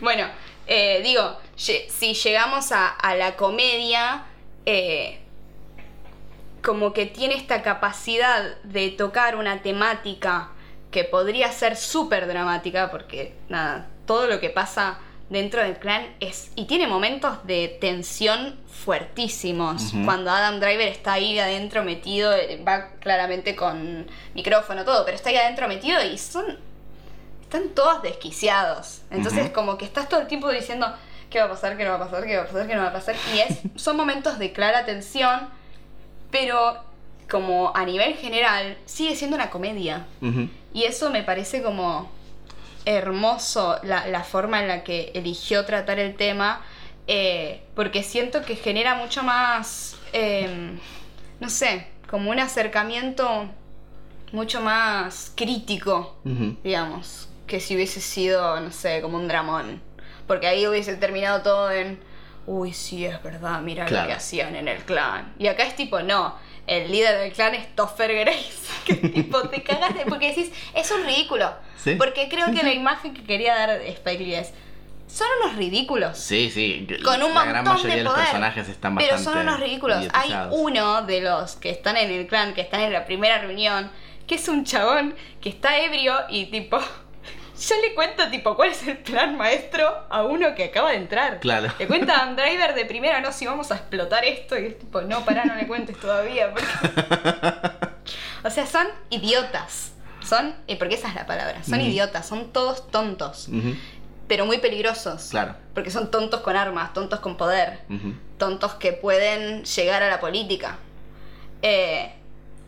Bueno, eh, digo, si llegamos a, a la comedia, eh, como que tiene esta capacidad de tocar una temática que podría ser súper dramática, porque nada, todo lo que pasa dentro del clan es. y tiene momentos de tensión fuertísimos. Cuando Adam Driver está ahí adentro metido, eh, va claramente con micrófono, todo, pero está ahí adentro metido y son. están todos desquiciados. Entonces, como que estás todo el tiempo diciendo. ¿Qué va a pasar? ¿Qué no va a pasar? ¿Qué va a pasar? ¿Qué no va a pasar? Y es, (laughs) son momentos de clara tensión, pero como a nivel general sigue siendo una comedia. Y eso me parece como hermoso la, la forma en la que eligió tratar el tema, eh, porque siento que genera mucho más, eh, no sé, como un acercamiento mucho más crítico, digamos, que si hubiese sido, no sé, como un dramón. Porque ahí hubiese terminado todo en, uy, sí, es verdad, mira lo que hacían en el clan. Y acá es tipo, no, el líder del clan es Topher Grace. (laughs) Que tipo, te cagas de... Porque decís, es un ridículo. Sí. Porque creo que la imagen que quería dar Spike Lee es, son unos ridículos. Sí, sí. Con un la montón gran mayoría de de los poder. personajes están Pero bastante son unos ridículos. Hay uno de los que están en el clan, que están en la primera reunión, que es un chabón que está ebrio y tipo. Yo le cuento tipo cuál es el plan maestro a uno que acaba de entrar. Claro. Le cuenta a un driver de primera, no, si vamos a explotar esto, y es tipo, no, pará, no le cuentes todavía. porque- (laughs) o sea, son idiotas. Son, eh, porque esa es la palabra, son idiotas, son todos tontos, pero muy peligrosos. Claro. Porque son tontos con armas, tontos con poder tontos que pueden llegar a la política. Eh,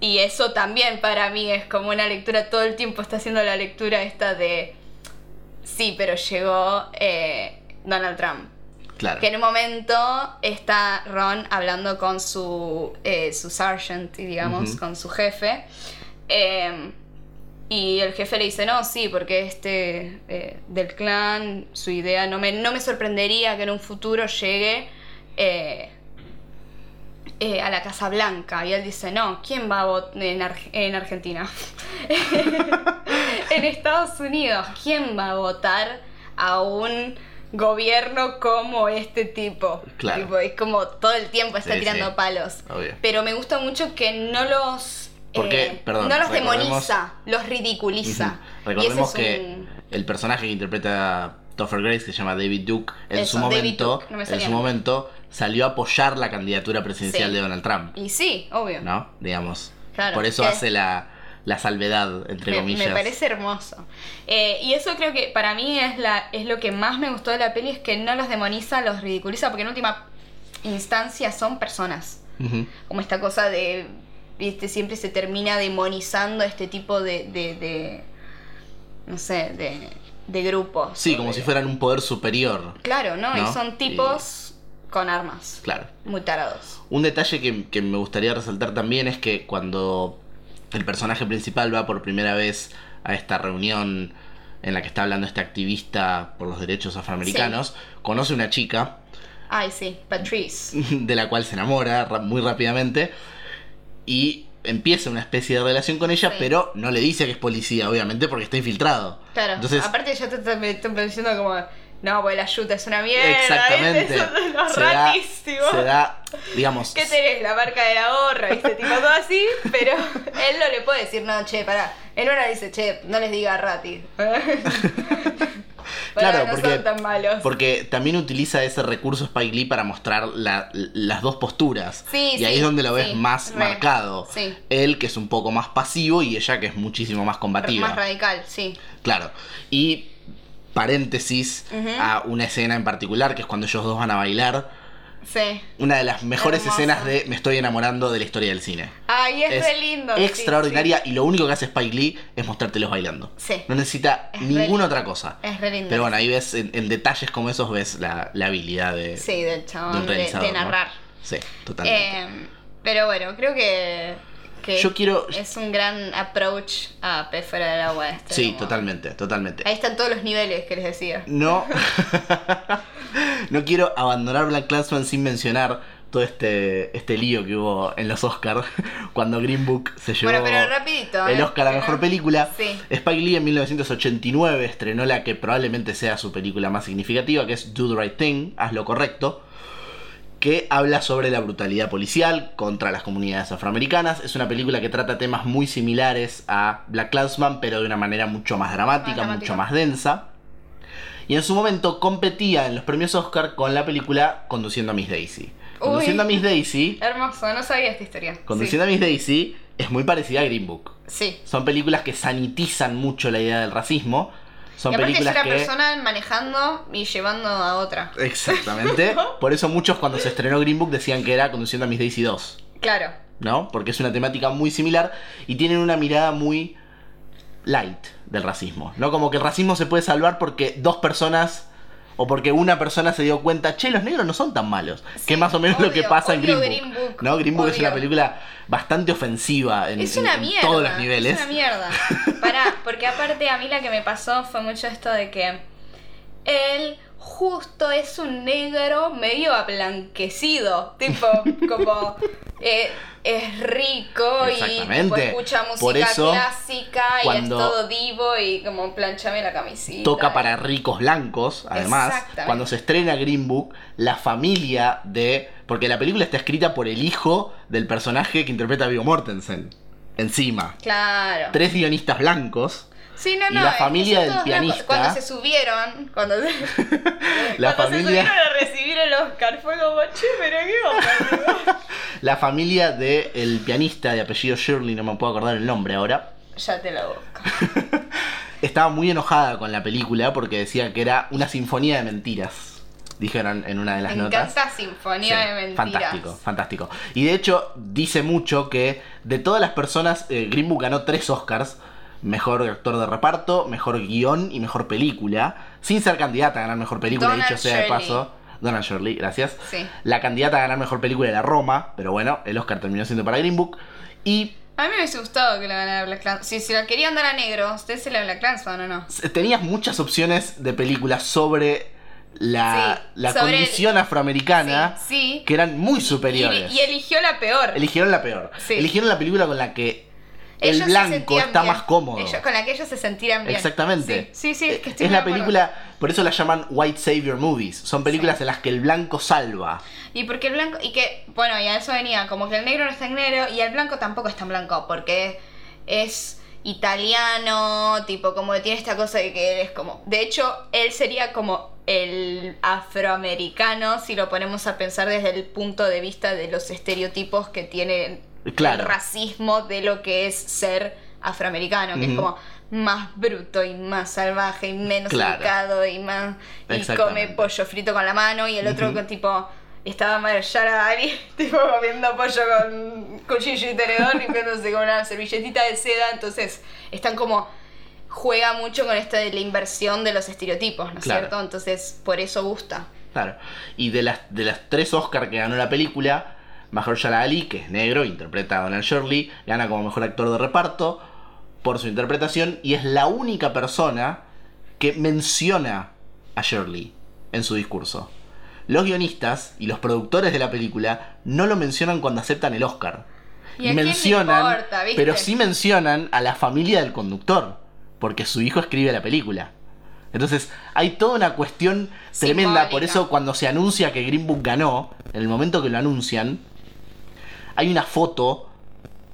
y eso también para mí es como una lectura, todo el tiempo está haciendo la lectura esta de, sí, pero llegó eh, Donald Trump. Claro. Que en un momento está Ron hablando con su, eh, su sergeant, digamos, con su jefe. eh, y el jefe le dice, no, sí, porque este eh, del clan, su idea, no me, no me sorprendería que en un futuro llegue eh, eh, a la Casa Blanca. Y él dice, no, ¿quién va a votar en, Arge- en Argentina? (laughs) en Estados Unidos, ¿quién va a votar a un gobierno como este tipo? Claro. Tipo, es como todo el tiempo está Sí, tirando sí. palos. Obvio. Pero me gusta mucho que no los... Porque, eh, perdón, no los demoniza, los ridiculiza. Recordemos es que un- el personaje que interpreta Topher Grace, que se llama David Duke, en Eso, su momento, Duke, no me en su momento salió a apoyar la candidatura presidencial Sí. de Donald Trump, Y sí, obvio. ¿no? Digamos. Claro, Por eso que- hace la, la salvedad, entre me, comillas. me parece hermoso. Eh, y eso creo que para mí es, la, es lo que más me gustó de la peli, es que no los demoniza, los ridiculiza, porque en última instancia son personas. Como esta cosa de, viste, siempre se termina demonizando este tipo de, de, de no sé, de de grupo. Sí, como si fueran un poder superior. Claro, ¿no? ¿no? Y son tipos con armas. Claro. Muy tarados. Un detalle que, que me gustaría resaltar también es que cuando el personaje principal va por primera vez a esta reunión en la que está hablando este activista por los derechos afroamericanos, conoce una chica Ay, sí, Patrice. (laughs) de la cual se enamora ra- muy rápidamente y empieza una especie de relación con ella, Sí. pero no le dice que es policía, obviamente, porque está infiltrado. Claro, Entonces, aparte ya te están me están diciendo como, no, pues la yuta es una mierda. exactamente. ¿viste? Son los Se da, ratis, tipo. se da, digamos, ¿Qué tenés? La marca de la gorra, ¿viste? Tipo todo así, pero (laughs) él no le puede decir, no, che, pará. Él ahora dice, che, no les diga rati. (laughs) Pará, Claro, no porque- son tan malos. Porque también utiliza ese recurso Spike Lee para mostrar la- las dos posturas. Sí, y sí, ahí es donde lo ves sí, más re, marcado. sí. Él, que es un poco más pasivo, y ella, que es muchísimo más combativa. Más radical, sí. Claro. Y paréntesis a una escena en particular, que es cuando ellos dos van a bailar. Sí. Una de las mejores escenas de Me estoy enamorando de la historia del cine. Ay, es, Es re lindo. sí, extraordinaria y lo único que hace Spike Lee es mostrártelos bailando. Sí. No necesita Es ninguna otra cosa. Es re lindo. Pero bueno, ahí ves, en, en detalles como esos, ves la, la habilidad de, Sí, del de chabón de, narrar. Sí, totalmente. Eh, pero bueno, creo que, que Yo quiero- es un gran approach a Pez fuera del agua. Este, sí, como- totalmente, totalmente. Ahí están todos los niveles que les decía. No, (laughs) no quiero abandonar Black Clansman sin mencionar todo este, este lío que hubo en los Oscars cuando Green Book se llevó Bueno, pero rapidito. el ¿eh? Oscar a Mejor Película. Sí. Spike Lee en 1989 estrenó la que probablemente sea su película más significativa, que es Do the Right Thing, Haz lo correcto, que habla sobre la brutalidad policial contra las comunidades afroamericanas. Es una película que trata temas muy similares a Black Clansman, pero de una manera mucho más dramática, Más dramática. mucho más densa. Y en su momento competía en los premios Oscar con la película Conduciendo a Miss Daisy. Conduciendo a Miss Daisy, (laughs) Hermoso, no sabía esta historia. Conduciendo a Miss Daisy es muy parecida a Green Book. Sí. Son películas que sanitizan mucho la idea del racismo. Son y aparte es películas una que. persona manejando y llevando a otra. Exactamente. (laughs) Por eso muchos cuando se estrenó Green Book decían que era Conduciendo a Miss Daisy 2. Claro. ¿No? Porque es una temática muy similar y tienen una mirada muy light del racismo. ¿No? Como que el racismo se puede salvar porque dos personas. O porque una persona se dio cuenta, che, los negros no son tan malos. que es más o menos lo que pasa en Green Book. Green Book, ¿No? Green Book es una película bastante ofensiva en, Es en- una en mierda. todos los niveles. Es una mierda. (laughs) Pará, porque aparte a mí la que me pasó fue mucho esto de que él justo es un negro medio ablanquecido. Tipo, (laughs) como eh, es rico y tipo, escucha música Por eso, clásica y es todo divo y como planchame la camisita. toca para ricos blancos, además. Cuando se estrena Green Book, la familia de. Porque la película está escrita por el hijo del personaje que interpreta a Viggo Mortensen. Encima. Claro. Tres guionistas blancos. Sí, no, y no. la es que familia del pianista- Cuando se subieron, cuando se, (laughs) (laughs) La cuando se familia. subieron a recibir el Oscar, fue como, che, pero qué onda. (laughs) La familia del pianista de apellido Shirley, no me puedo acordar el nombre ahora. ya te lo busco. Estaba muy enojada con la película porque decía que era una sinfonía de mentiras. Dijeron en una de las Me notas. encanta Sinfonía Sí, de Mentiras. Fantástico, fantástico. Y de hecho, dice mucho que de todas las personas, eh, Green Book ganó tres Oscars. Mejor actor de reparto, mejor guion y mejor película. Sin ser candidata a ganar mejor película, Donald dicho sea de paso. Donald Shirley, gracias. Sí. La candidata a ganar mejor película era Roma, pero bueno, el Oscar terminó siendo para Green Book. Y A mí me hubiese gustado que la ganara Black Clansman. Si, si la querían dar a negro, ¿ustedes se la Black Clansman o no? tenías muchas opciones de películas sobre la, Sí, la condición afroamericana Sí, sí. que eran muy Y, superiores. y eligió la peor. Eligieron la peor. Sí. Eligieron la película con la que el se blanco está bien. más cómodo. Ellos- con la que ellos se sentían bien. Exactamente. Sí, sí, sí, es que estoy es la acuerdo. película, por eso la llaman White Savior Movies. Son películas Sí. en las que el blanco salva. Y porque el blanco, y que, bueno, y a eso venía, como que el negro no es tan negro y el blanco tampoco es tan blanco, porque es italiano, tipo, como que tiene esta cosa de que él es como, de hecho, él sería como el afroamericano si lo ponemos a pensar desde el punto de vista de los estereotipos que tiene Claro. el racismo de lo que es ser afroamericano, que es como más bruto y más salvaje y menos Claro. educado y más y come pollo frito con la mano y el otro Ujú. con tipo estaba Marshall Ali (laughs) tipo comiendo pollo con cuchillo y tenedor limpiándose con una servilletita de seda entonces están como juega mucho con esto de la inversión de los estereotipos, ¿no es Claro. cierto? Entonces, por eso gusta. Claro. Y de las, de las tres Oscar que ganó la película, Mahershala Ali, que es negro, interpreta a Donald Shirley, gana como mejor actor de reparto por su interpretación y es la única persona que menciona a Shirley en su discurso. Los guionistas y los productores de la película no lo mencionan cuando aceptan el Oscar. ¿Y mencionan, importa, viste? pero sí mencionan a la familia del conductor, porque su hijo escribe la película. Entonces, hay toda una cuestión tremenda, por eso cuando se anuncia que Green Book ganó, en el momento que lo anuncian, hay una foto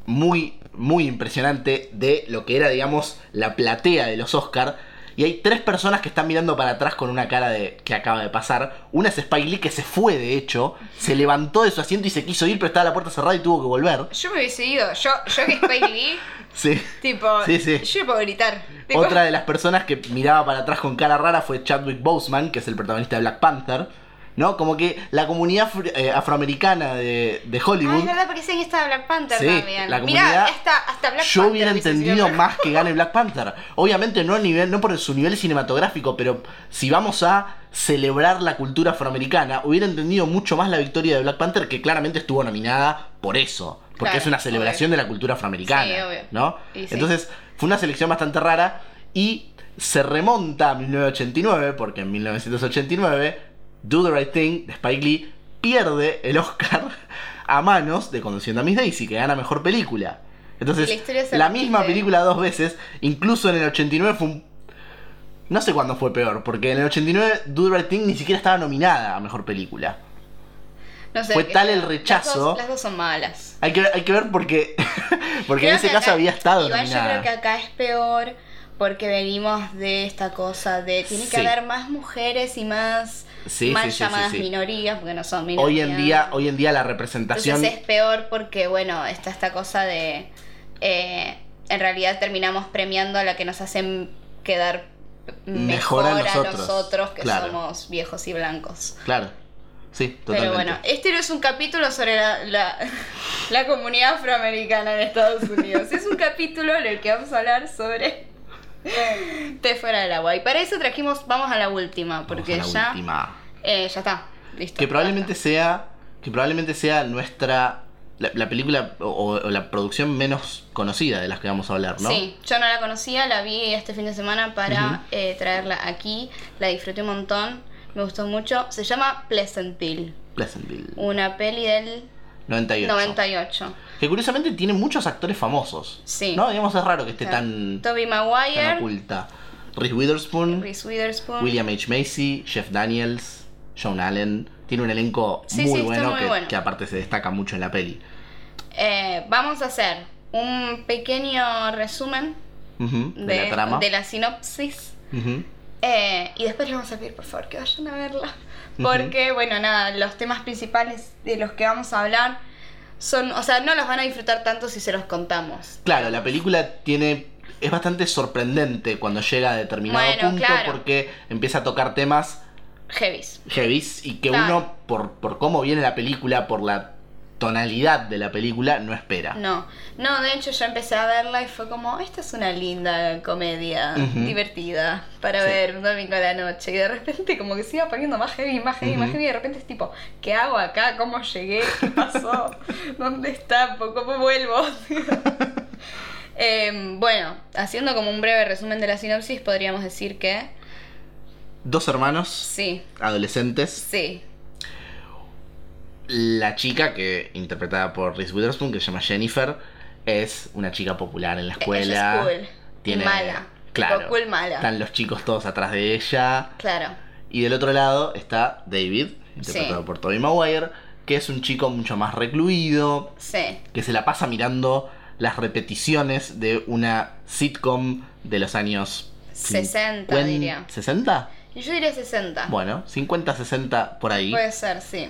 muy, muy impresionante de lo que era, digamos, la platea de los Oscar. Y hay tres personas que están mirando para atrás con una cara de que acaba de pasar. Una es Spike Lee que se fue, de hecho, se levantó de su asiento y se quiso ir, pero estaba la puerta cerrada y tuvo que volver. Yo me hubiese ido. Yo, yo que Spike Lee, (laughs) Sí. tipo, Sí, sí. yo puedo gritar. Tipo, Otra de las personas que miraba para atrás con cara rara fue Chadwick Boseman, que es el protagonista de Black Panther. ¿No? Como que la comunidad eh, afroamericana de, de Ah, Hollywood. es verdad, porque que está Black Panther Sí, también. la Mirá, comunidad- hasta, hasta Black Yo Panther hubiera hubiese sido entendido más que gane Black Panther. Obviamente no a nivel, no por su nivel cinematográfico, pero si vamos a celebrar la cultura afroamericana, hubiera entendido mucho más la victoria de Black Panther, que claramente estuvo nominada por eso. Porque Claro, es una celebración de la cultura afroamericana. Sí, obvio. ¿No? Sí. Entonces, fue una selección bastante rara y se remonta a 1989, porque en 1989, Do the Right Thing de Spike Lee pierde el Oscar a manos de Conduciendo a Miss Daisy, que gana mejor película. Entonces, La misma película dos veces, incluso en el 89 fue un... No sé cuándo fue peor, porque en el 89 Do the Right Thing ni siquiera estaba nominada a mejor película. No sé, fue tal el las rechazo- dos- Las dos, son malas. Hay que, ver- hay que ver porque, (laughs) porque en ese caso acá- había estado Igual yo creo que acá es peor porque venimos de esta cosa de tiene que Sí. haber más mujeres y más Sí, mal sí, llamadas minorías, porque no son minorías. Hoy en día, hoy en día la representación... Entonces es peor porque, bueno, está esta cosa de. eh, en realidad terminamos premiando a la que nos hacen quedar Mejor mejor, a a nosotros, nosotros, que claro. somos viejos y blancos. Claro. Sí, totalmente. Pero bueno, este no es un capítulo sobre la, la, (laughs) la comunidad afroamericana en Estados Unidos. Es un capítulo en el que vamos a hablar sobre té fuera del agua. Y para eso trajimos, vamos a la última, Vamos porque a la ya, última. eh, ya está. Listo. Que probablemente sea. Que probablemente sea nuestra. La, la película o, o la producción menos conocida de las que vamos a hablar, ¿no? Sí, yo no la conocía, la vi este fin de semana para eh, traerla aquí. La disfruté un montón, me gustó mucho. Se llama Pleasantville, Pleasantville. una peli del 98. 98. Que curiosamente tiene muchos actores famosos. Sí. ¿No? Digamos, es raro que esté tan, Toby tan Maguire, oculta. Reese Witherspoon, Reese Witherspoon. William H. Macy, Jeff Daniels, John Allen. Tiene un elenco Sí, muy sí, bueno, muy que, bueno. que aparte se destaca mucho en la peli. Eh, vamos a hacer un pequeño resumen de, de, la trama. de la sinopsis. Eh, y después les vamos a pedir por favor que vayan a verla. Porque, bueno, nada, los temas principales de los que vamos a hablar son, o sea, no los van a disfrutar tanto si se los contamos. Claro, la película tiene. Es bastante sorprendente cuando llega a determinado Bueno, punto claro. porque empieza a tocar temas Heavies. heavies y que Claro. uno, por, por cómo viene la película, por la tonalidad de la película, no espera. No, no, de hecho yo empecé a verla y fue como, esta es una linda comedia, divertida, para Sí. ver un domingo a la noche. Y de repente como que se iba poniendo más heavy, más heavy, más heavy. Y de repente es tipo, ¿qué hago acá? ¿Cómo llegué? ¿Qué pasó? (laughs) ¿Dónde está? ¿Cómo vuelvo? (laughs) Em, bueno, haciendo como un breve resumen de la sinopsis, podríamos decir que Dos hermanos, sí, adolescentes. sí, La chica, que interpretada por Reese Witherspoon, que se llama Jennifer, es una chica popular en la escuela. ella es cool, Tiene, mala, Claro. cool mala. Están los chicos todos atrás de ella. Claro, Y del otro lado está David, interpretado Sí. por Tobey Maguire, que es un chico mucho más recluido, sí, que se la pasa mirando las repeticiones de una sitcom de los años 60 cincuen- diría. ¿60? Y yo diría 60. Bueno, 50, 60 por ahí. Puede ser, sí.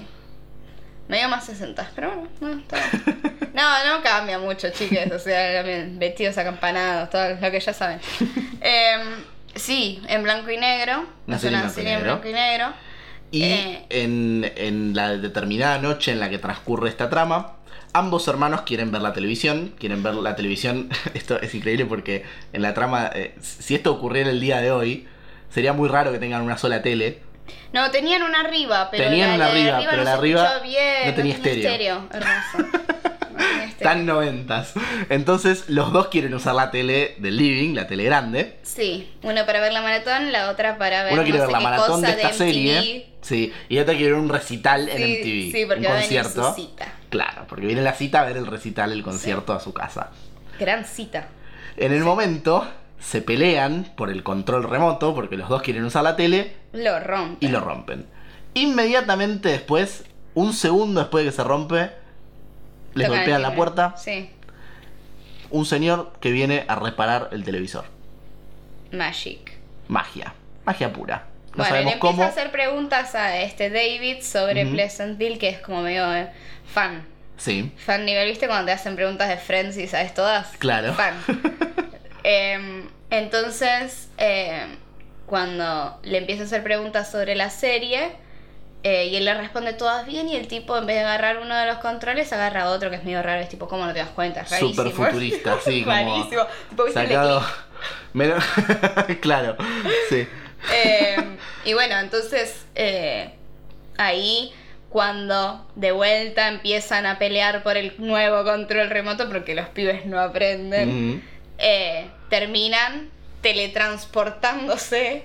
Medio más 60, pero bueno, no, está bien. (laughs) No, no cambia mucho, chiques. O sea, también vestidos acampanados, todo lo que ya saben. Em, sí, en blanco y negro. Una serie en una serie en blanco y negro. Y Eh. en, en la determinada noche en la que transcurre esta trama, ambos hermanos quieren ver la televisión. Quieren ver la televisión. (laughs) Esto es increíble porque en la trama, eh, si esto ocurriera el día de hoy, sería muy raro que tengan una sola tele. No, tenían una arriba, pero Tenían la, una la arriba, arriba pero no la arriba bien, no tenía estéreo. Hermoso. (laughs) No tenía estéreo. Tan noventas. Entonces los dos quieren usar la tele del living, la tele grande. Sí, una para ver la maratón, la otra para ver Uno quiere no ver la maratón de esta serie. Sí, y otra quiere ver un recital en Sí, MTV. sí, porque un va a venir concierto. su cita. Claro, porque viene la cita a ver el recital, el concierto a su casa. Gran cita. En el momento se pelean por el control remoto, porque los dos quieren usar la tele, Lo rompe. y lo rompen. Inmediatamente después, un segundo después de que se rompe, les Tocan golpean la puerta Sí, un señor que viene a reparar el televisor. Magic. Magia, magia pura. No bueno, le sabemos empieza cómo. a hacer preguntas a este David sobre. Pleasantville, que es como medio eh, fan. Sí, Fan nivel, ¿viste? Cuando te hacen preguntas de Friends y sabes todas. Claro. Fan. (laughs) Em, entonces, em, cuando le empieza a hacer preguntas sobre la serie, eh, y él le responde todas bien, y el tipo, en vez de agarrar uno de los controles, agarra otro que es medio raro. Es tipo, ¿cómo no te das cuenta? Es rarísimo. Súper futurista, (laughs) sí, como Rarísimo. Tipo, ¿viste el de sacado. (laughs) Menos- (laughs) claro, sí. Eh, y bueno, entonces eh, ahí cuando de vuelta empiezan a pelear por el nuevo control remoto, porque los pibes no aprenden, eh, terminan teletransportándose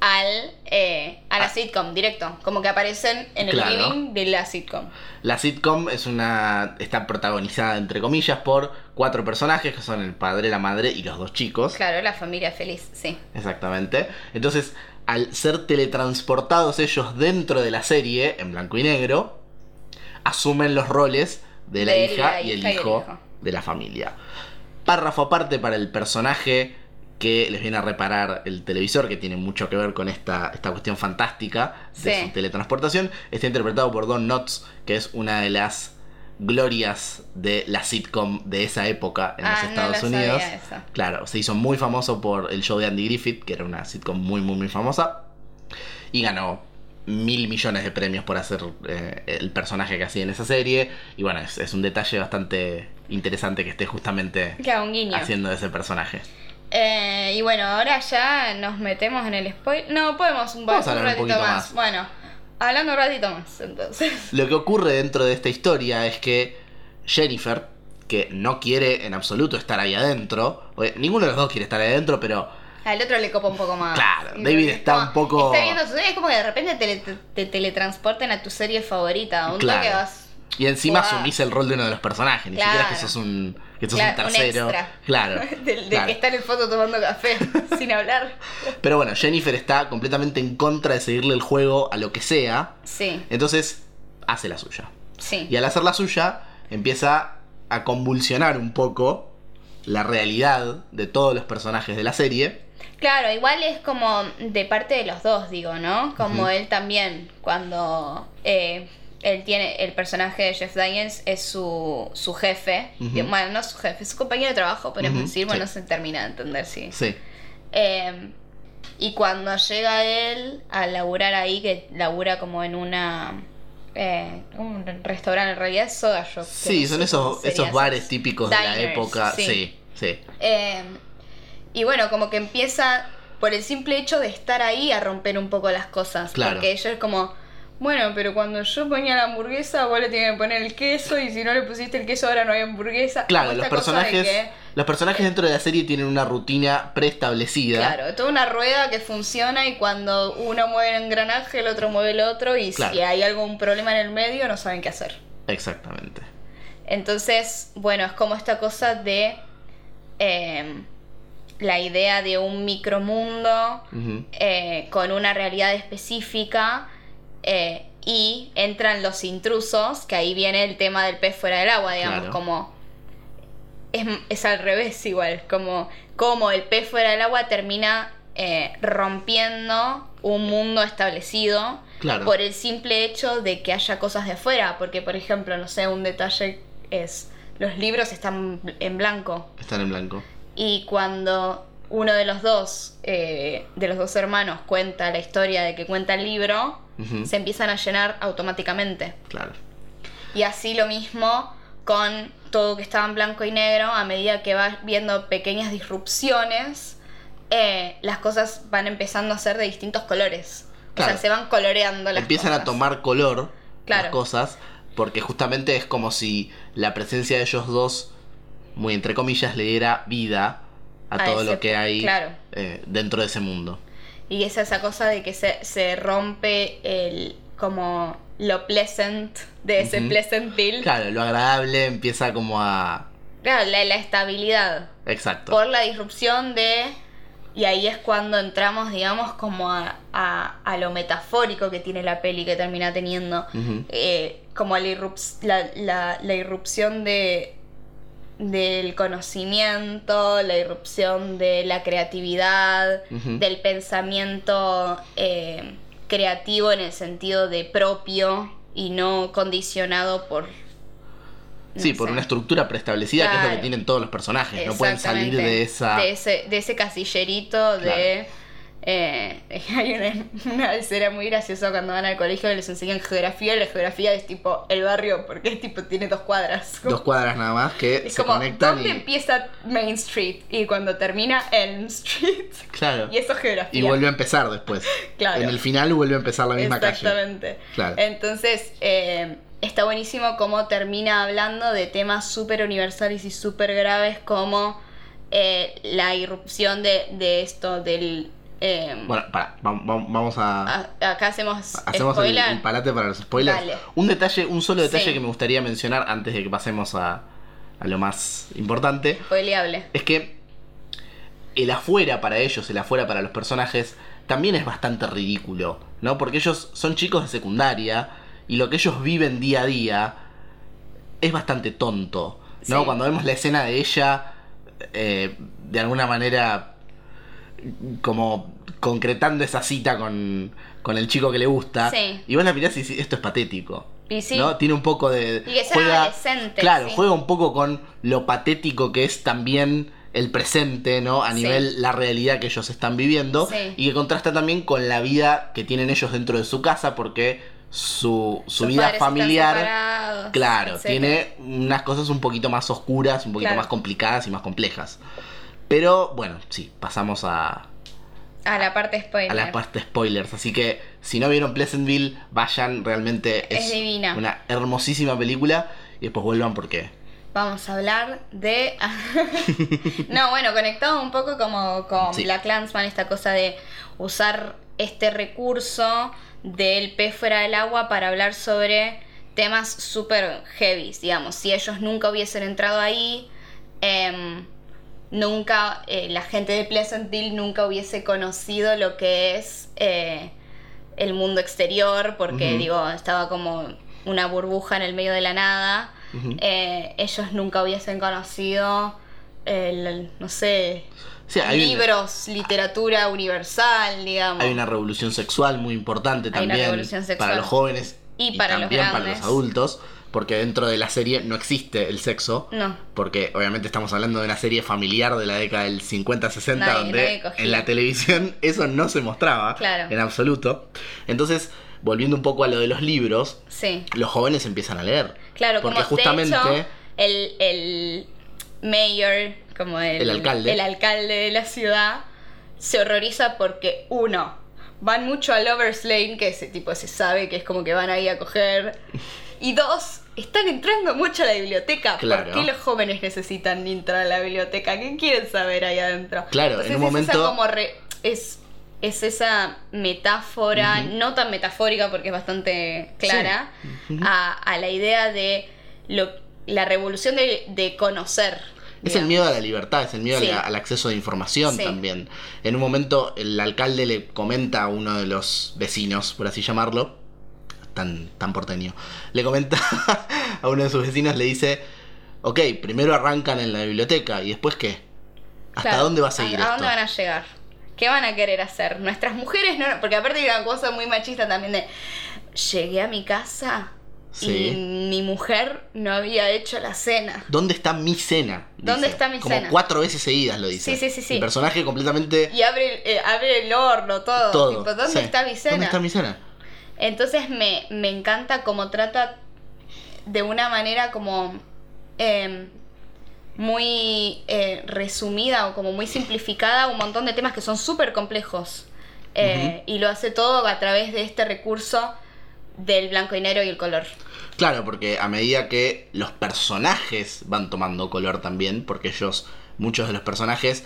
al, eh, a la sitcom directo, como que aparecen en el Ah. Claro. living de la sitcom. La sitcom es una. está protagonizada, entre comillas, por cuatro personajes que son el padre, la madre y los dos chicos. Claro, la familia feliz, sí. Exactamente. Entonces, al ser teletransportados ellos dentro de la serie, en blanco y negro, asumen los roles de la De hija la y el y hijo. de la familia. Párrafo aparte para el personaje que les viene a reparar el televisor, que tiene mucho que ver con esta, esta cuestión fantástica de Sí. su teletransportación. Está interpretado por Don Knotts, que es una de las glorias de la sitcom de esa época en Ah, los no Estados sabía Unidos. Claro, se hizo muy famoso por el show de Andy Griffith, que era una sitcom muy, muy, muy famosa. Y ganó mil millones de premios por hacer eh, el personaje que hacía en esa serie. Y bueno, es, es un detalle bastante interesante que esté justamente haciendo ese personaje. Eh, y bueno, ahora ya nos metemos en el spoiler. No, podemos un, Vamos un hablar un ratito poquito más. más. Bueno, hablando un ratito más, entonces. (laughs) Lo que ocurre dentro de esta historia es que Jennifer, que no quiere en absoluto estar ahí adentro, o- ninguno de los dos quiere estar ahí adentro, pero Al otro le copa un poco más. Claro, David está como- un poco- Está viendo su serie, es como que de repente te, te, te teletransporten a tu serie favorita. Un Claro. toque vas. Y encima Guau. asumís el rol de uno de los personajes, ni Claro. siquiera es que sos un, que sos Claro, un un tercero. extra. Claro. (laughs) Del, del claro. que está en el foto tomando café (laughs) sin hablar. Pero bueno, Jennifer está completamente en contra de seguirle el juego a lo que sea. Sí, Entonces hace la suya. sí. Y al hacer la suya, empieza a convulsionar un poco la realidad de todos los personajes de la serie. Claro, igual es como de parte de los dos, digo, ¿no? Como él también, cuando eh, él tiene, el personaje de Jeff Daniels es su, su jefe, bueno, no su jefe, es su compañero de trabajo, podemos Ujú, decir, bueno, sí. no se termina de entender si. Sí. Eh, y cuando llega él a laburar ahí, que labura como en una... eh, un restaurante, en realidad es Soda Shop. Sí, son esos, esos eso. bares típicos de la época. sí. Sí, sí. Eh, y bueno, como que empieza por el simple hecho de estar ahí a romper un poco las cosas. Claro. Porque ellos como, bueno, pero cuando yo ponía la hamburguesa, vos le tenías que poner el queso y si no le pusiste el queso ahora no hay hamburguesa. Claro, los personajes, que- los personajes dentro de la serie tienen una rutina preestablecida. Claro, toda una rueda que funciona y cuando uno mueve el engranaje, el otro mueve el otro y Claro. si hay algún problema en el medio no saben qué hacer. Exactamente. Entonces, bueno, es como esta cosa de eh, la idea de un micromundo eh, con una realidad específica eh, y entran los intrusos, que ahí viene el tema del pez fuera del agua, digamos, Claro. como es, es al revés igual, como, como el pez fuera del agua termina eh, rompiendo un mundo establecido Claro. por el simple hecho de que haya cosas de afuera, porque por ejemplo, no sé, un detalle es, los libros están en blanco Están en blanco. y cuando uno de los dos, eh, de los dos hermanos, cuenta la historia de que cuenta el libro, se empiezan a llenar automáticamente. Claro. Y así lo mismo con todo que estaba en blanco y negro, a medida que vas viendo pequeñas disrupciones, eh, las cosas van empezando a ser de distintos colores. O Claro. sea, se van coloreando las Empiezan a tomar color las Claro. cosas, porque justamente es como si la presencia de ellos dos, muy entre comillas, le diera vida a, A todo ese lo que hay claro. eh, dentro de ese mundo. Y es esa cosa de que se, se rompe el como lo pleasant de ese Ujú. Pleasantville. Claro, lo agradable empieza como a... Claro, la, la estabilidad. Exacto. Por la disrupción de... Y ahí es cuando entramos, digamos, como a, a- a lo metafórico que tiene la peli que termina teniendo. Eh, como la, irrups- la, la- la irrupción de del conocimiento, la irrupción de la creatividad, del pensamiento eh, creativo en el sentido de propio y no condicionado por... no Sí, por una estructura preestablecida que es lo que tienen todos los personajes. No pueden salir de esa... De ese, de ese casillerito de... eh, (laughs) hay una, una escena muy graciosa cuando van al colegio y les enseñan geografía y la geografía es tipo el barrio porque es tipo tiene dos cuadras. (laughs) Dos cuadras nada más que es se como, conectan ¿dónde y... empieza Main Street? Y cuando termina Elm Street. (laughs) Claro. Y eso es geografía. Y vuelve a empezar después. Claro. En el final vuelve a empezar la misma calle. Exactamente. Claro. Entonces, eh, está buenísimo cómo termina hablando de temas súper universales y súper graves como eh, la irrupción de, de esto del... eh, Bueno, para, vamos a... a- acá hacemos, Hacemos el, spoiler. el parate para los spoilers. Dale. Un detalle, un solo detalle Sí. que me gustaría mencionar antes de que pasemos a, a lo más importante. Spoileable. Es que el afuera para ellos, el afuera para los personajes, también es bastante ridículo, ¿no? Porque ellos son chicos de secundaria y lo que ellos viven día a día es bastante tonto, ¿no? Sí. Cuando vemos la escena de ella, eh, de alguna manera, como concretando esa cita con, con el chico que le gusta, Sí. y vos la mirás y decís, esto es patético. Y sí. ¿no? Tiene un poco de. Y que sea adolescente, Claro, sí. juega un poco con lo patético que es también el presente, ¿no? A Sí. nivel la realidad que ellos están viviendo. Y que contrasta también con la vida que tienen ellos dentro de su casa, porque su, su vida familiar. Claro, tiene unas cosas un poquito más oscuras, un poquito Claro. más complicadas y más complejas. Pero bueno, sí, pasamos a, A la parte spoiler. a la parte spoilers. Así que si no vieron Pleasantville, vayan, realmente es, Es divina. una hermosísima película. Y después vuelvan porque. Vamos a hablar de. (laughs) no, bueno, conectado un poco como con Sí. Black Clansman, esta cosa de usar este recurso del pez fuera del agua para hablar sobre temas súper heavy, digamos. Si ellos nunca hubiesen entrado ahí, em, nunca, eh, la gente de Pleasantville nunca hubiese conocido lo que es eh, el mundo exterior, porque digo, estaba como una burbuja en el medio de la nada. Eh, ellos nunca hubiesen conocido, el, no sé, Sí, libros, literatura universal, digamos. hay una revolución sexual muy importante también para los jóvenes Y para los también para los adultos. Porque dentro de la serie no existe el sexo. No, Porque obviamente estamos hablando de una serie familiar de la década del 50-60 Nadie- donde en la televisión (laughs) eso no se mostraba Claro. en absoluto. Entonces, volviendo un poco a lo de los libros, sí. los jóvenes empiezan a leer. Claro, Porque como justamente de hecho, el, el mayor, como el, El alcalde. el alcalde de la ciudad, se horroriza porque, uno, van mucho a Lover's Lane, que ese tipo se sabe que es como que van ahí a coger. (laughs) Y dos, están entrando mucho a la biblioteca. Claro. ¿Por qué los jóvenes necesitan entrar a la biblioteca? ¿Qué quieren saber ahí adentro? Claro, en un es momento- Esa como re- es, es esa metáfora, no tan metafórica porque es bastante clara, Sí. A, a la idea de lo, la revolución de, de conocer. Es el miedo a la libertad, es el miedo Sí. al, al acceso de información Sí. también. En un momento el alcalde le comenta a uno de los vecinos, por así llamarlo, tan, tan porteño, le comenta (laughs) a uno de sus vecinos, le dice, ok, primero arrancan en la biblioteca y después qué? ¿Hasta Claro, dónde va a seguir ¿A, a esto? dónde van a llegar? ¿Qué van a querer hacer? Nuestras mujeres no. Porque aparte hay una cosa muy machista también de. Llegué a mi casa Sí. y mi mujer no había hecho la cena. ¿Dónde está mi cena? ¿Dónde está mi Como cena? cuatro veces seguidas lo dice. Sí, sí, sí, sí. El personaje completamente Y abre, eh, abre el horno, todo. todo. Tipo, ¿dónde Sí. está mi cena? ¿Dónde está mi cena? Entonces me, me encanta cómo trata de una manera como eh, muy eh, resumida o como muy simplificada un montón de temas que son súper complejos. Eh, Y lo hace todo a través de este recurso del blanco y negro y el color. Claro, porque a medida que los personajes van tomando color también, porque ellos, muchos de los personajes,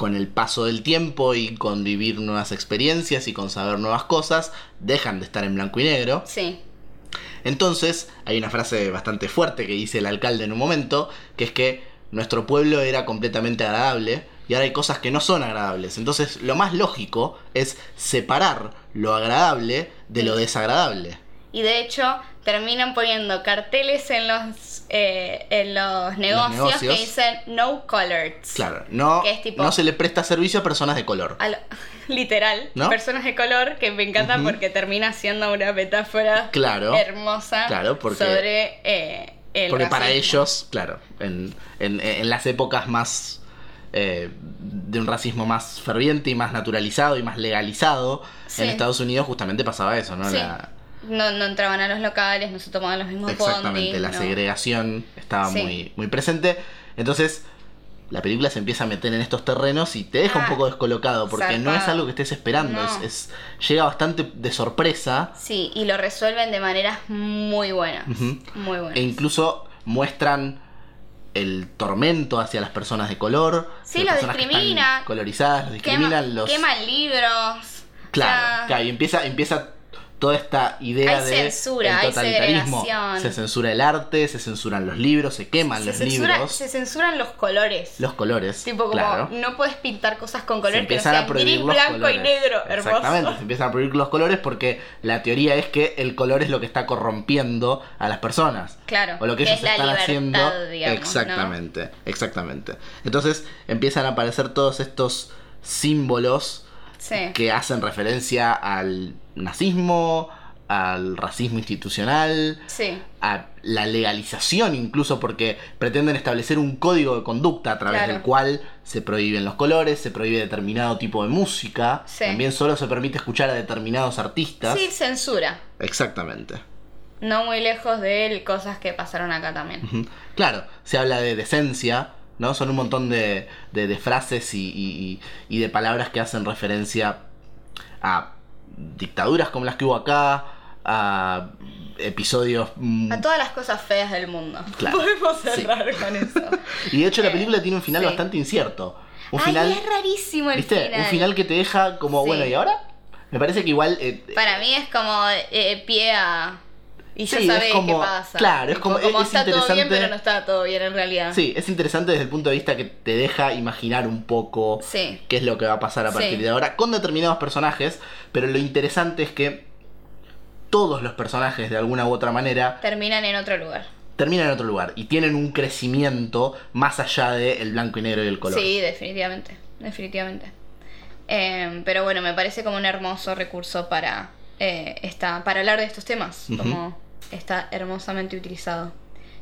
con el paso del tiempo y con vivir nuevas experiencias y con saber nuevas cosas, dejan de estar en blanco y negro. Sí, Entonces, hay una frase bastante fuerte que dice el alcalde en un momento, que es que nuestro pueblo era completamente agradable y ahora hay cosas que no son agradables. Entonces, lo más lógico es separar lo agradable de lo desagradable. Y de hecho, terminan poniendo carteles en los, eh, en los negocios, negocios. que dicen no colors. Claro, no, Que es tipo- no se le presta servicio a personas de color. A lo- (laughs) literal, ¿No? personas de color, que me encanta porque termina siendo una metáfora Claro. hermosa Claro, porque- sobre eh, el Porque para ellos, claro, en, en- en las épocas más eh, de un racismo más ferviente y más naturalizado y más legalizado, Sí. en Estados Unidos justamente pasaba eso, ¿no? Sí. La- No, no entraban a los locales, no se tomaban los mismos exactamente, bondis, la no. segregación estaba Sí. muy, muy presente. Entonces, la película se empieza a meter en estos terrenos y te deja un Ah, poco descolocado, porque no es algo que estés esperando, No. es, es- llega bastante de sorpresa. Sí, y lo resuelven de maneras muy buenas. Muy buenas. E incluso muestran el tormento hacia las personas de color. Sí, los discrimina. colorizadas, los Quema- discriminan, los. Queman libros. Claro, O sea, claro, y empieza, empieza toda esta idea Hay de censura, el totalitarismo. Se censura el arte, se censuran los libros, se queman se, los censura- libros, se censuran los colores. los colores. tipo como claro. no puedes pintar cosas con se color que no a gris, los blanco colores. y negro. Hermoso. Exactamente, se empiezan a prohibir los colores porque la teoría es que el color es lo que está corrompiendo a las personas. Claro, O lo que que ellos es están libertad, haciendo. digamos, ¿no? exactamente, exactamente. Entonces empiezan a aparecer todos estos símbolos Sí. que hacen referencia al nazismo, al racismo institucional, Sí. a la legalización incluso porque pretenden establecer un código de conducta a través Claro. del cual se prohíben los colores, se prohíbe determinado tipo de música, Sí. también solo se permite escuchar a determinados artistas. Sí, censura. Exactamente. No muy lejos de él, cosas que pasaron acá también. Claro, se habla de decencia, ¿no? Son un montón de, de- de frases y, y- de palabras que hacen referencia a dictaduras como las que hubo acá, a episodios... mm, A todas las cosas feas del mundo. (laughs) Claro. Podemos Sí. cerrar con eso. (laughs) Y de hecho la Eh, película tiene un final sí. bastante incierto. Un Ay, final... es rarísimo el ¿Viste? final. Un final que te deja como, Sí. bueno, ¿y ahora? Me parece que igual... eh, Para mí es como eh, pie a... Y ya Sí, sabés como- qué pasa. claro, es Tipo, como- es- es está todo bien, interesante- pero no está todo bien en realidad. Sí, es interesante desde el punto de vista que te deja imaginar un poco Sí. qué es lo que va a pasar a Sí. partir de ahora con determinados personajes, pero lo interesante es que todos los personajes de alguna u otra manera Terminan en otro lugar. terminan en otro lugar y tienen un crecimiento más allá del blanco y negro y el color. Sí, definitivamente. Definitivamente. Eh, pero bueno, me parece como un hermoso recurso para, eh, esta, para hablar de estos temas. Como está hermosamente utilizado.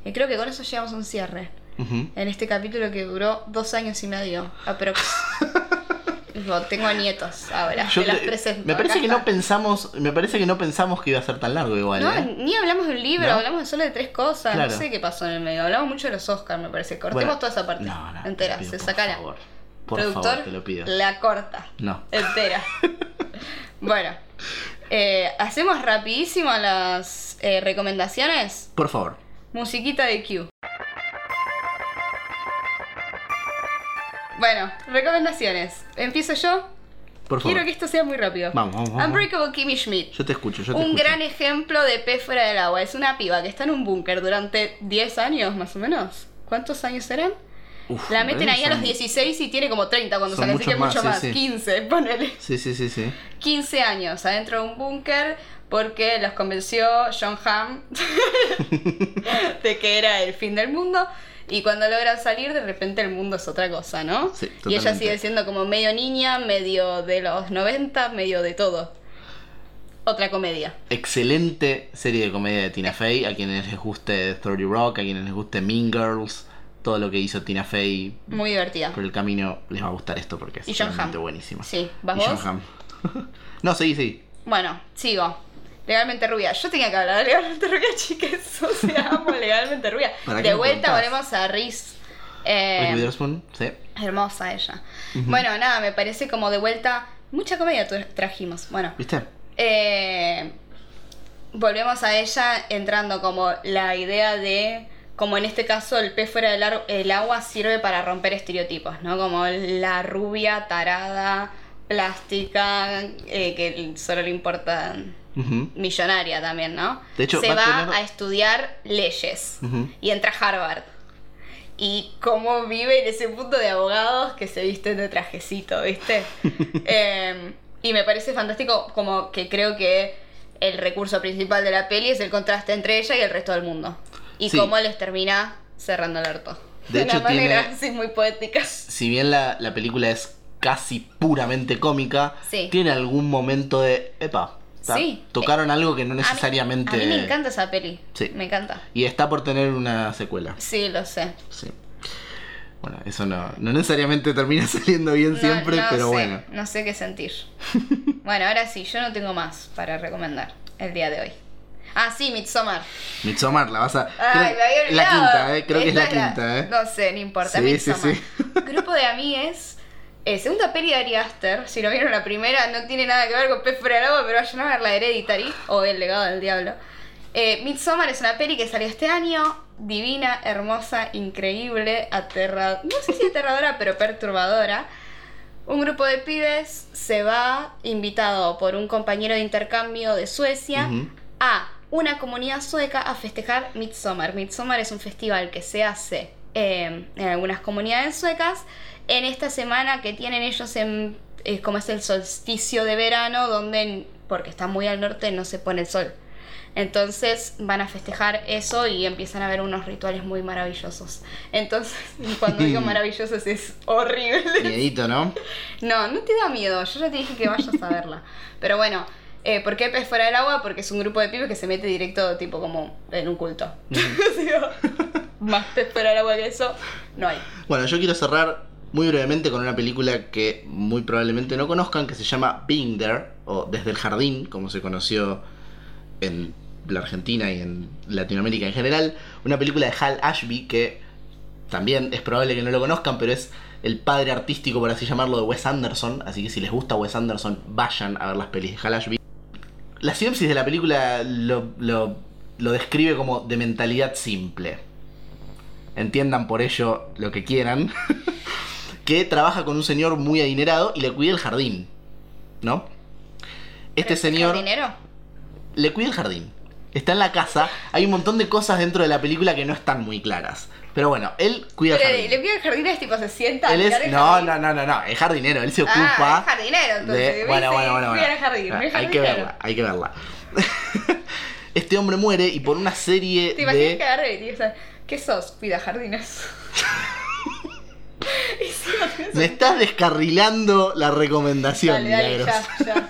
Y creo que con eso llegamos a un cierre. Ujú. En este capítulo que duró dos años y medio, aprox. (laughs) Tengo nietos ahora, Yo te las cre- presento. me parece acá que no está. pensamos, me parece que no pensamos que iba a ser tan largo igual, No, ¿eh? ni hablamos de un libro, ¿No? hablamos solo de tres cosas. Claro. No sé qué pasó en el medio. Hablamos mucho de los Oscars, me parece. Cortemos Bueno, toda esa parte. no, no, te entera, pido, se por sacala. favor. Por Productor, favor, te lo pido. la corta. No. Entera. (laughs) bueno, eh, hacemos rapidísimo las eh, recomendaciones. Por favor. Musiquita de Q. Bueno, recomendaciones. Empiezo yo. Por favor. Quiero que esto sea muy rápido. Vamos, vamos, vamos. Unbreakable Kimmy Schmidt. Yo te escucho, yo te Un escucho. gran ejemplo de pez fuera del agua. Es una piba que está en un búnker durante 10 años, más o menos. ¿Cuántos años eran? Uf, La me meten ahí a los son- 16 y tiene como 30 cuando sale, así que mucho más, sí, sí. 15, ponele. Sí, sí, sí, sí. 15 años adentro de un búnker porque los convenció John Hamm (laughs) de que era el fin del mundo. Y cuando logran salir, de repente el mundo es otra cosa, ¿no? Sí, y ella totalmente. sigue siendo como medio niña, medio de los 90, medio de todo. Otra comedia. Excelente serie de comedia de Tina Fey. A quienes les guste 30 Rock, a quienes les guste Mean Girls, todo lo que hizo Tina Fey Muy divertida. por el camino les va a gustar esto porque es John realmente Hamm. buenísima. Sí, ¿vas Y John vos? Hamm. (laughs) no, sí, sí. Bueno, sigo. Legalmente rubia. Yo tenía que hablar de legalmente rubia, (laughs) chicas. O sea, amo legalmente rubia. (laughs) ¿Para qué De vuelta volvemos a. Reese Eh, Witherspoon, sí. hermosa ella. Bueno, nada, me parece como de vuelta. Mucha comedia tra- trajimos. Bueno, ¿Viste? eh, volvemos a ella entrando como la idea de. Como en este caso, el pez fuera del el agua sirve para romper estereotipos, ¿no? Como la rubia tarada, plástica, eh, que solo le importa millonaria también, ¿no? De hecho, se va a estudiar leyes y entra a Harvard. Y cómo vive en ese punto de abogados que se visten de trajecito, ¿viste? (laughs) Eh, y me parece fantástico como que creo que el recurso principal de la peli es el contraste entre ella y el resto del mundo. Y Sí. cómo les termina cerrando el orto. De (laughs) De, hecho, una manera tiene- así muy poética. Si bien la, la película es casi puramente cómica, Sí. tiene algún momento de. Epa. Sí. Tocaron algo que no A mí- necesariamente. A mí, me encanta esa peli. Sí. Me encanta. Y está por tener una secuela. Sí, lo sé. Sí. Bueno, eso no, no necesariamente termina (laughs) saliendo bien No- siempre, no pero sé, bueno. No sé qué sentir. (laughs) bueno, ahora sí, yo no tengo más para recomendar el día de hoy. Ah, sí, Midsommar. Midsommar, la vas a. Ay, creo- me había la quinta, ¿eh? Creo que es la quinta, ¿eh? No sé, no importa. Sí, Midsommar. sí, (laughs) Grupo de amigues. Eh, segunda peli de Ari Aster. Si no vieron la primera, no tiene nada que ver con Pez fuera del agua, pero vayan a ver la Hereditary o El legado del diablo. Eh, Midsommar es una peli que salió este año. Divina, hermosa, increíble, aterradora. No sé si aterradora, (laughs) pero perturbadora. Un grupo de pibes se va, invitado por un compañero de intercambio de Suecia, a una comunidad sueca a festejar Midsommar. Midsommar es un festival que se hace eh, en algunas comunidades suecas en esta semana que tienen ellos en es como es el solsticio de verano donde porque está muy al norte no se pone el sol. Entonces van a festejar eso y empiezan a ver unos rituales muy maravillosos. Entonces, (laughs) cuando digo (laughs) maravillosos es horrible. Miedito, ¿no? No, no te da miedo. Yo ya te dije que vayas a verla. (laughs) Pero bueno, eh, ¿por qué pez fuera del agua? Porque es un grupo de pibes que se mete directo, tipo como en un culto. (laughs) Más pez fuera del agua que eso, no hay. Bueno, yo quiero cerrar muy brevemente con una película que muy probablemente no conozcan, que se llama Being There, o Desde el Jardín, como se conoció en la Argentina y en Latinoamérica en general. Una película de Hal Ashby que también es probable que no lo conozcan, pero es el padre artístico, por así llamarlo, de Wes Anderson. Así que si les gusta Wes Anderson, vayan a ver las pelis de Hal Ashby. La sinopsis de la película lo, lo, lo describe como de mentalidad simple. Entiendan por ello lo que quieran. (laughs) que trabaja con un señor muy adinerado y le cuida el jardín. ¿No? Este ¿Pero señor dinero? le cuida el jardín. Está en la casa. Hay un montón de cosas dentro de la película que no están muy claras. Pero bueno, él cuida el Pero jardín. le pide al jardín es tipo se sienta. Él es. el No, no, no, no, no. Es jardinero. Él se Ah, ocupa. es jardinero, entonces. de- Bueno, bueno, bueno, bueno. Cuida el jardín, Ah, hay que verla, hay que verla. (laughs) este hombre muere y por una serie ¿Te imaginas que de. agarre y diga, ¿qué sos? Cuida jardines. (laughs) Me estás descarrilando la recomendación, Dale, ya, ya.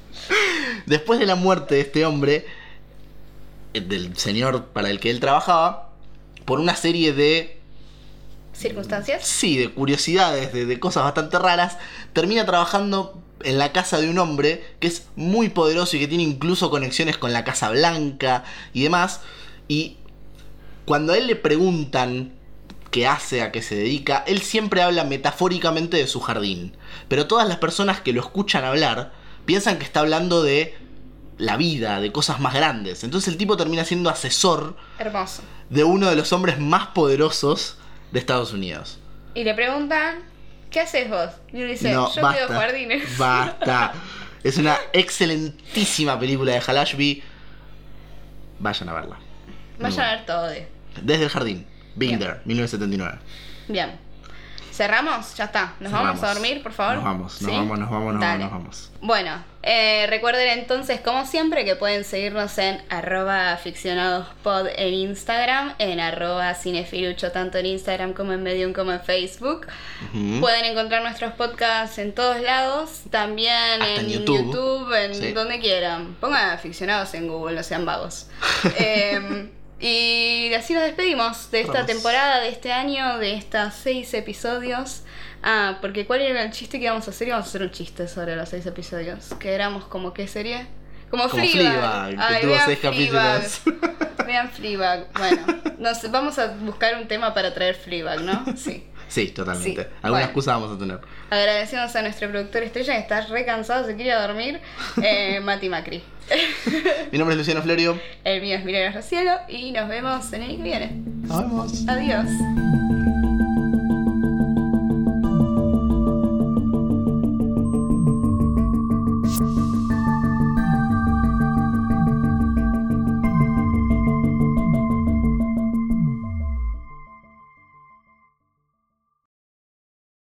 (laughs) Después de la muerte de este hombre, eh, del señor para el que él trabajaba, por una serie de ¿Circunstancias? sí, de curiosidades, de, de cosas bastante raras, termina trabajando en la casa de un hombre que es muy poderoso y que tiene incluso conexiones con la Casa Blanca y demás. Y cuando a él le preguntan qué hace, a qué se dedica, él siempre habla metafóricamente de su jardín. Pero todas las personas que lo escuchan hablar piensan que está hablando de la vida, de cosas más grandes. Entonces el tipo termina siendo asesor Hermoso. de uno de los hombres más poderosos de Estados Unidos. Y le preguntan, ¿qué haces vos? Y uno dice, no, yo basta. cuido jardines. (laughs) Basta. Es una excelentísima película de Hal Ashby. Vayan a verla. Vayan a ver todo de. Desde el jardín. Being Bien. There, 1979. Bien. ¿Cerramos? Ya está. ¿Nos vamos a dormir, por favor? Nos vamos, nos ¿Sí? vamos, nos vamos, nos Dale. vamos, nos vamos. Bueno, eh, recuerden entonces, como siempre, que pueden seguirnos en arroba aficionadospod en Instagram, en arroba cinefilucho, tanto en Instagram como en Medium como en Facebook. Pueden encontrar nuestros podcasts en todos lados, también Hasta en, en YouTube. YouTube, en Sí. donde quieran. Pongan aficionados en Google, no sean vagos. (laughs) Eh, y así nos despedimos de esta Vamos. temporada, de este año, de estos seis episodios. Ah, porque ¿cuál era el chiste que íbamos a hacer? Íbamos a hacer un chiste sobre los seis episodios. Que éramos como, ¿qué sería? Como, Como Fleabag. Fleabag, que Ay, tuvo vean seis Fleabag. capítulos. Vean Fleabag. Bueno, nos, vamos a buscar un tema para traer Fleabag, ¿no? Sí. Sí, totalmente. Sí, Alguna bueno. excusa vamos a tener. Agradecemos a nuestro productor estrella que está re cansado, se quiere ir a dormir, eh, (laughs) Mati Macri. Mi nombre es Luciano Florio. El mío es Milena Rocielo y nos vemos en el que viene. Nos vemos. Adiós.